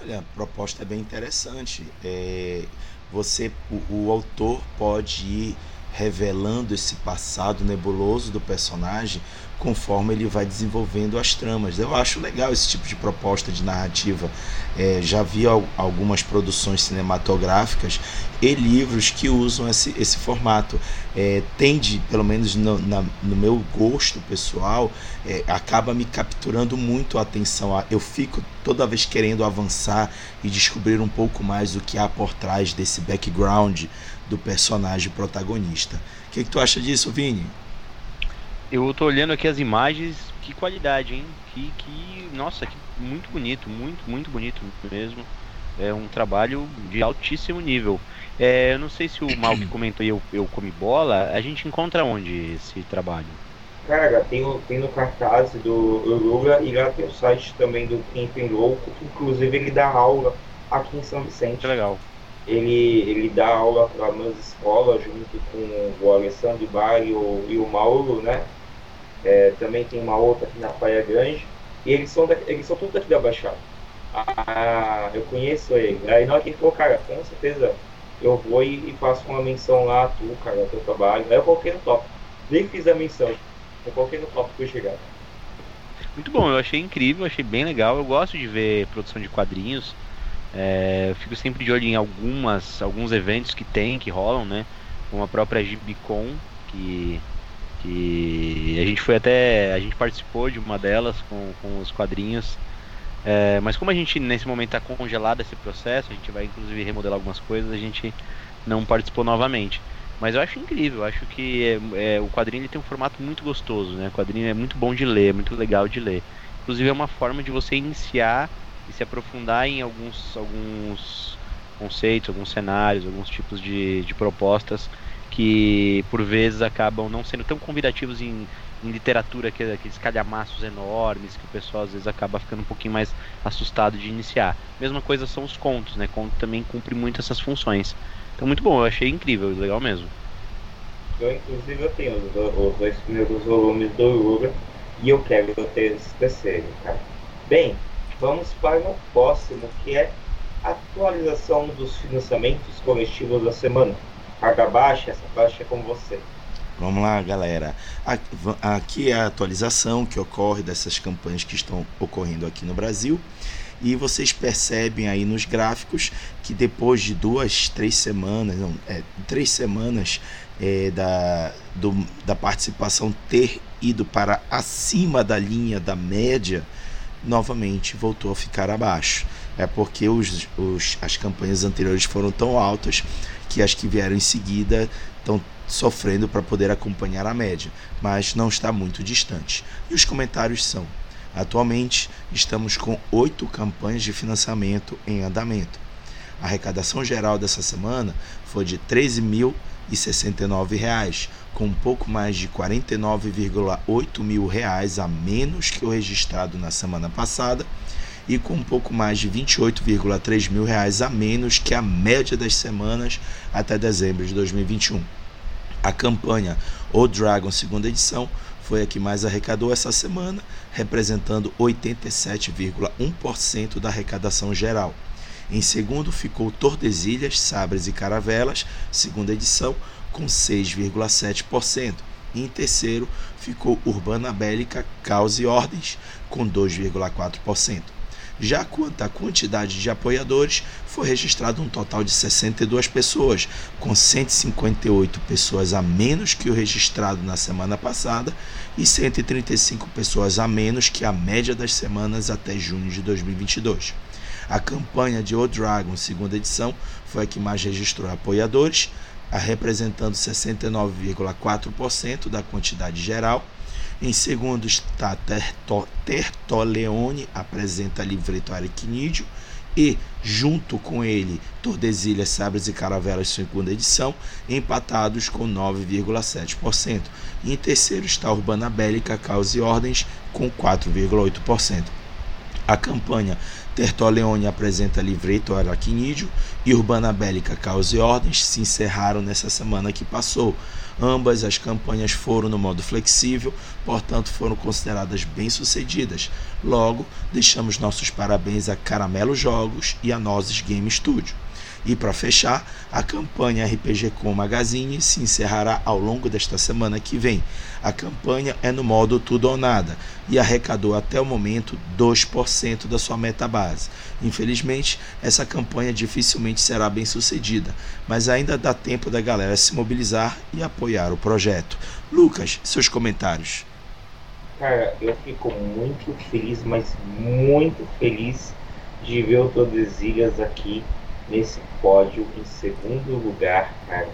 Olha, a proposta é bem interessante. É você o, o autor pode ir revelando esse passado nebuloso do personagem conforme ele vai desenvolvendo as tramas. Eu acho legal esse tipo de proposta de narrativa. É, já vi algumas produções cinematográficas e livros que usam esse, esse formato. É, tende, pelo menos no, na, no meu gosto pessoal, é, acaba me capturando muito a atenção. Eu fico toda vez querendo avançar e descobrir um pouco mais do que há por trás desse background do personagem protagonista. O que, que tu acha disso, Vini? Eu tô olhando aqui as imagens, que qualidade, hein? Que, que nossa, que muito bonito, muito, muito bonito mesmo. É um trabalho de altíssimo nível. É, eu não sei se o Mal que comentou eu, eu comi bola, a gente encontra onde esse trabalho? Cara, tem, tem no cartaz do Lula e lá tem o site também do Camping Louco, que inclusive ele dá aula aqui em São Vicente. Que legal. Ele, ele dá aula para umas escolas junto com o Alessandro Bari e o, e o Mauro, né? É, também tem uma outra aqui na Praia Grande. E eles são, daqui, eles são todos daqui da Baixada. Ah, eu conheço ele. Aí na hora que ele falou, cara, com certeza eu vou e, e faço uma menção lá, tu, cara, teu trabalho. Aí eu coloquei no top. Nem fiz a menção. Eu coloquei no eu chegar. Muito bom, eu achei incrível, achei bem legal. Eu gosto de ver produção de quadrinhos. É, eu fico sempre de olho em algumas, alguns eventos que tem, que rolam, né? Como a própria Gibicon, que que a gente foi até a gente participou de uma delas com, com os quadrinhos é, mas como a gente nesse momento está congelado esse processo a gente vai inclusive remodelar algumas coisas a gente não participou novamente. Mas eu acho incrível eu acho que é, é, o quadrinho ele tem um formato muito gostoso né? O quadrinho é muito bom de ler é muito legal de ler. Inclusive é uma forma de você iniciar e se aprofundar em alguns alguns conceitos alguns cenários alguns tipos de, de propostas que por vezes acabam não sendo tão convidativos em, em literatura, que aqueles calhamaços enormes que o pessoal às vezes acaba ficando um pouquinho mais assustado de iniciar. Mesma coisa são os contos, né? Conto também cumpre muito essas funções. Então muito bom, eu achei incrível, legal mesmo. Eu inclusive eu tenho os, dois primeiros volumes do Lura e eu quero ter esse terceiro, cara. Bem, vamos para o próximo que é atualização dos financiamentos coletivos da semana carga baixa, essa baixa é com você. Vamos lá, galera. Aqui é a atualização que ocorre dessas campanhas que estão ocorrendo aqui no Brasil. E vocês percebem aí nos gráficos que depois de duas, três semanas, não, é, três semanas é, da, do, da participação ter ido para acima da linha da média, novamente voltou a ficar abaixo. É porque os, os, as campanhas anteriores foram tão altas que as que vieram em seguida estão sofrendo para poder acompanhar a média, mas não está muito distante. E os comentários são: atualmente estamos com oito campanhas de financiamento em andamento. A arrecadação geral dessa semana foi de R$ 13.069, com um pouco mais de 49,8 mil reais a menos que o registrado na semana passada e com um pouco mais de 28,3 mil reais a menos que a média das semanas até dezembro de 2021. A campanha O Dragon segunda edição foi a que mais arrecadou essa semana, representando 87,1% da arrecadação geral. Em segundo ficou Tordesilhas, Sabres e Caravelas, segunda edição, com 6,7%. E em terceiro ficou Urbana Bélica, Caos e Ordens, com 2,4%. Já quanto à quantidade de apoiadores, foi registrado um total de 62 pessoas, com 158 pessoas a menos que o registrado na semana passada e 135 pessoas a menos que a média das semanas até junho de 2022. A campanha de O Dragon, segunda edição, foi a que mais registrou apoiadores, representando 69,4% da quantidade geral em segundo está Terto, Tertoleone, apresenta livreto Arquinídeo. E, junto com ele, Tordesilhas, Sabres e Caravelas, segunda edição, empatados com 9,7%. E em terceiro está Urbana Bélica, Caos e Ordens, com 4,8%. A campanha Tertoleone apresenta livreto Arquinídeo e Urbana Bélica, Caos e Ordens se encerraram nessa semana que passou, Ambas as campanhas foram no modo flexível, portanto foram consideradas bem-sucedidas. Logo, deixamos nossos parabéns a Caramelo Jogos e a Nozes Game Studio. E para fechar, a campanha RPG Com Magazine se encerrará ao longo desta semana que vem. A campanha é no modo tudo ou nada e arrecadou até o momento 2% da sua meta base. Infelizmente, essa campanha dificilmente será bem sucedida, mas ainda dá tempo da galera se mobilizar e apoiar o projeto. Lucas, seus comentários. Cara, eu fico muito feliz, mas muito feliz de ver o Tordesilhas aqui nesse pódio em segundo lugar, cara.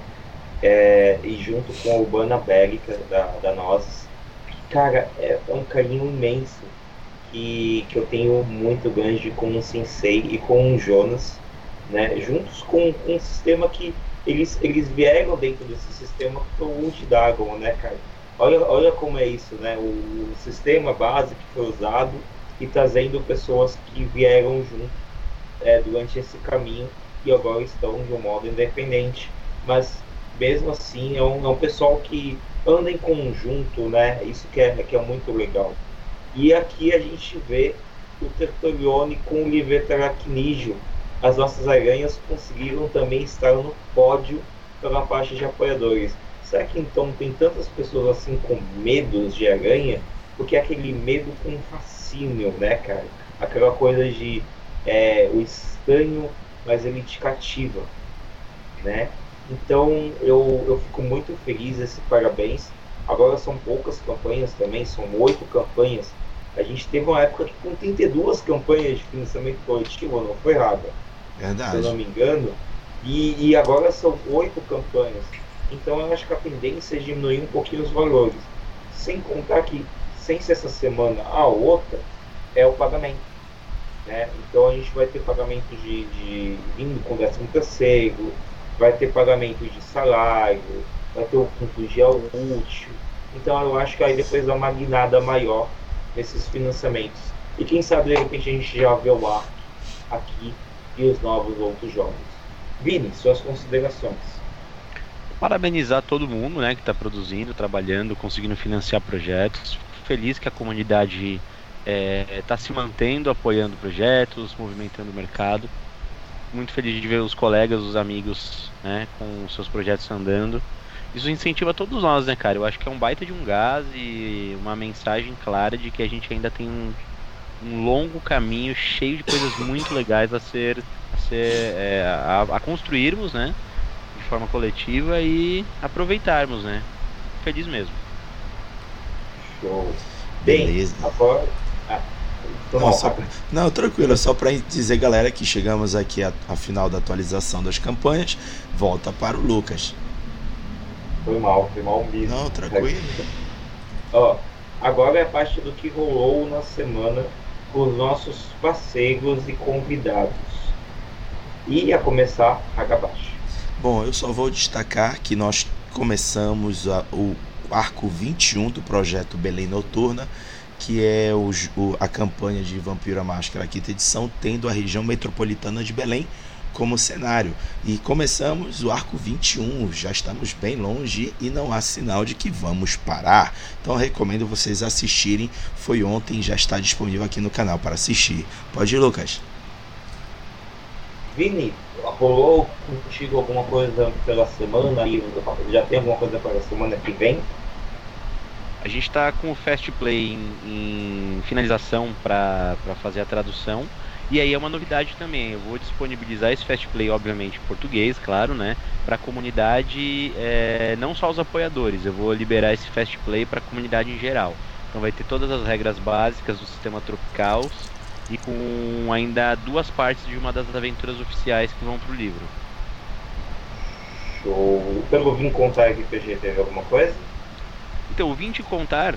É, e junto com a Urbana Bélica da, da Nozes. Cara, é, um carinho imenso que, que eu tenho muito grande com o Sensei e com o Jonas, né? Juntos com, com um sistema que eles, eles vieram dentro desse sistema que foi o Ultidagon, né, cara? Olha, olha como é isso, né? O, o sistema base que foi usado e trazendo pessoas que vieram junto é, durante esse caminho e agora estão de um modo independente. Mas mesmo assim é um, é um pessoal que anda em conjunto, né? Isso que é, que é muito legal. E aqui a gente vê o Tertolione com o Liveta Aracnígio. As nossas aranhas conseguiram também estar no pódio pela parte de apoiadores. Será que então tem tantas pessoas assim com medos de aranha? Porque é aquele medo com fascínio, né, cara? Aquela coisa de é, o estranho, mas ele te cativa, né? Então eu, eu fico muito feliz, esse parabéns. Agora são poucas campanhas também, são oito campanhas. A gente teve uma época que com 32 campanhas de financiamento coletivo, não foi errada. Verdade. Se eu não me engano. E, e agora são oito campanhas. Então eu acho que a tendência é diminuir um pouquinho os valores. Sem contar que, sem ser essa semana a outra, é o pagamento. Né? Então a gente vai ter pagamento de, de vindo com 13 terceiro, vai ter pagamento de salário, vai ter o quinto dia útil. Então eu acho que aí depois dá uma guinada maior nesses financiamentos. E quem sabe de repente a gente já vê o Ark aqui e os novos outros jogos. Vini, suas considerações. Parabenizar todo mundo né, que está produzindo, trabalhando, conseguindo financiar projetos. Feliz que a comunidade está é, tá se mantendo, apoiando projetos, movimentando o mercado. Muito feliz de ver os colegas, os amigos, né, com seus projetos andando. Isso incentiva todos nós, né, cara? Eu acho que é um baita de um gás e uma mensagem clara de que a gente ainda tem um, um longo caminho cheio de coisas muito legais a ser, a, ser é, a, a construirmos, né, de forma coletiva e aproveitarmos, né? Feliz mesmo. Show. Bem, Beleza. agora Não, só, não, tranquilo, só para dizer, galera, que chegamos aqui à, à final da atualização das campanhas. Volta para o Lucas. Foi mal, foi mal mesmo. Não, tranquilo. Ó, agora é a parte do que rolou na semana com os nossos parceiros e convidados. E a começar, Hagabashi. Bom, eu só vou destacar que nós começamos a, o arco 21 do projeto Belém Noturna, que é o, o, a campanha de Vampiro à Máscara, quinta edição, tendo a região metropolitana de Belém como cenário. E começamos o arco 21, já estamos bem longe e não há sinal de que vamos parar. Então recomendo vocês assistirem. Foi ontem, já está disponível aqui no canal para assistir. Pode ir, Lucas. Vini, rolou contigo alguma coisa pela semana? Já tem alguma coisa para a semana que vem? A gente está com o Fast Play em, em finalização para fazer a tradução. E aí é uma novidade também. Eu vou disponibilizar esse Fast Play, obviamente, em português, claro, né? Para a comunidade, é, não só os apoiadores. Eu vou liberar esse Fast Play para a comunidade em geral. Então vai ter todas as regras básicas do sistema Tropicals e com ainda duas partes de uma das aventuras oficiais que vão pro livro. Show. Pelo Vim Contar RPG teve alguma coisa? Então, o Vim Te Contar,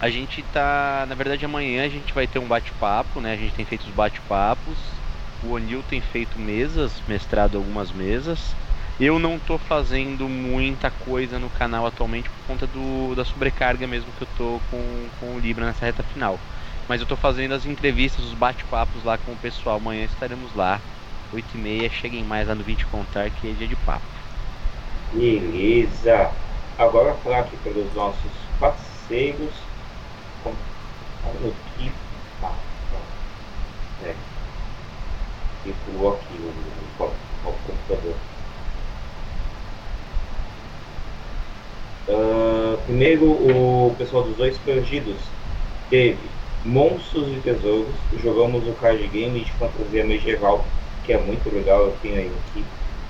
a gente tá. Na verdade, amanhã a gente vai ter um bate-papo, né? A gente tem feito os bate-papos. O O'Neill tem feito mesas, mestrado algumas mesas. Eu não tô fazendo muita coisa no canal atualmente por conta do, da sobrecarga mesmo que eu tô com, com o Libra nessa reta final. Mas eu tô fazendo as entrevistas, os bate-papos lá com o pessoal. Amanhã estaremos lá, 8h30. Cheguem mais lá no 20 Contar, que é dia de papo. Beleza. Agora falar aqui pelos nossos parceiros. Como que. Ah, é. E pulou aqui o, o, o computador. Uh, primeiro, o pessoal dos dois perdidos teve Monstros e Tesouros. Jogamos o card game de fantasia medieval, que é muito legal, eu tenho aí aqui.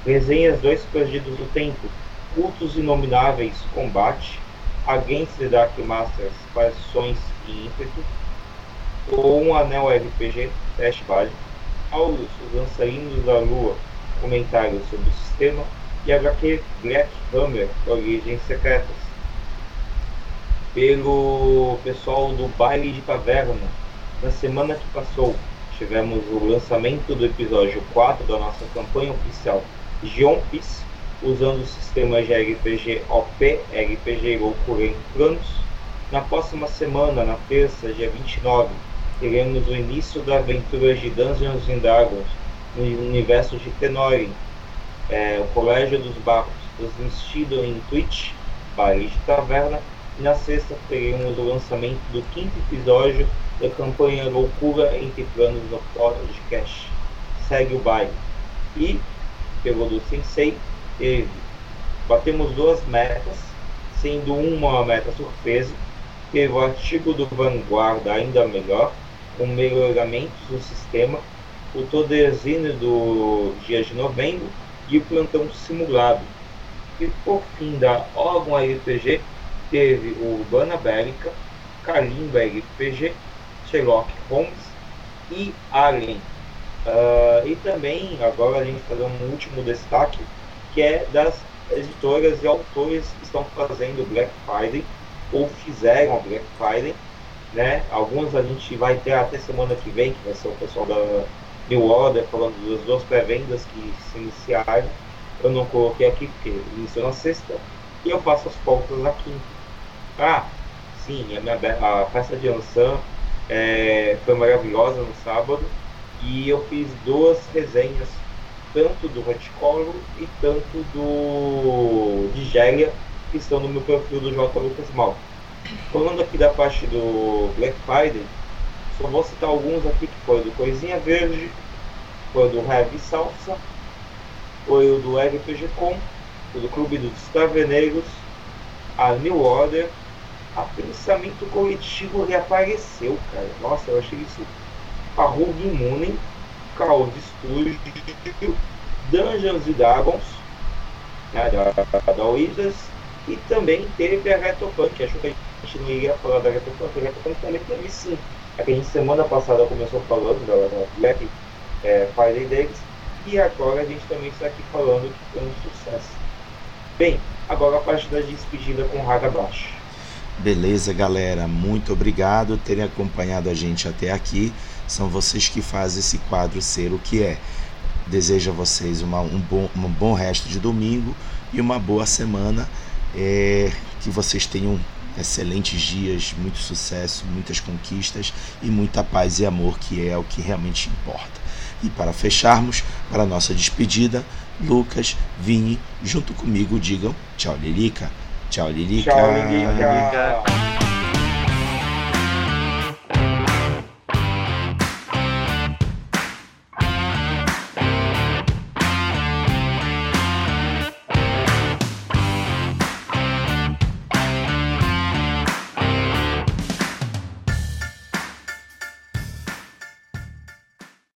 Resenhas Dois Perdidos do Tempo, Cultos Inomináveis Combate, Against the Dark Masters, Paixões e Ímpeto, ou um Anel RPG Test Vale, Aulus, Os Dançarinos da Lua, comentários sobre o sistema, e HQ Black Hammer, Origens Secretas pelo pessoal do Baile de Taverna. Na semana que passou, tivemos o lançamento do episódio 4 da nossa campanha oficial Geompis, usando o sistema de RPG OP, RPG Loucura Planos. Na próxima semana, na terça, dia 29, teremos o início da aventura de Dungeons and Dragons no universo de Tenorin, é, o Colégio dos Barros, transmitido em Twitch, Baile de Taverna, na sexta teremos o lançamento do quinto episódio da campanha Loucura entre Planos no Podcast. Segue o baile. E, pelo do Sensei, teve. Batemos duas metas, sendo uma meta surpresa. Teve o artigo do Vanguarda ainda melhor, com melhoramentos do sistema, o Todezine do dia de novembro e o plantão simulado. E por fim da órgão RPG teve o Urbana Bélica, Kalimba RPG, Sherlock Holmes e Alien. Uh, e também, agora a gente fazer um último destaque, que é das editoras e autores que estão fazendo Black Friday, ou fizeram Black Friday. Né? Alguns a gente vai ter até semana que vem, que vai ser o pessoal da New Order falando das duas pré-vendas que se iniciaram. Eu não coloquei aqui porque iniciou na sexta e eu faço as pautas na quinta. Ah, sim, a, minha, a festa de Ansan é, foi maravilhosa no sábado e eu fiz duas resenhas, tanto do Reticolo e tanto do de Gélia, que estão no meu perfil do J. Lucas Mal. Falando aqui da parte do Black Friday, só vou citar alguns aqui que foi do Coisinha Verde, foi do Heavy Salsa, foi o do RPG Com, o do Clube dos Taveneiros, a New Order, a pensamento coletivo reapareceu, cara. Nossa, eu achei isso. A Rogue Caos Studio, Dungeons and Dragons, né, da, da Wizards, e também teve a Retropunk. Acho que a gente não iria falar da Retropunk, a Retropunk também teve sim. a que a gente semana passada começou falando, da Black é, Days, e agora a gente também está aqui falando que foi um sucesso. Bem, agora a parte da despedida com Raga Baixo. Beleza, galera. Muito obrigado por terem acompanhado a gente até aqui. São vocês que fazem esse quadro ser o que é. Desejo a vocês uma, um, bom, um bom resto de domingo e uma boa semana. É, que vocês tenham excelentes dias, muito sucesso, muitas conquistas e muita paz e amor, que é o que realmente importa. E para fecharmos, para a nossa despedida, Lucas, Vini, junto comigo digam tchau, Lilica. Tchau, Lilica. Tchau, Lilica.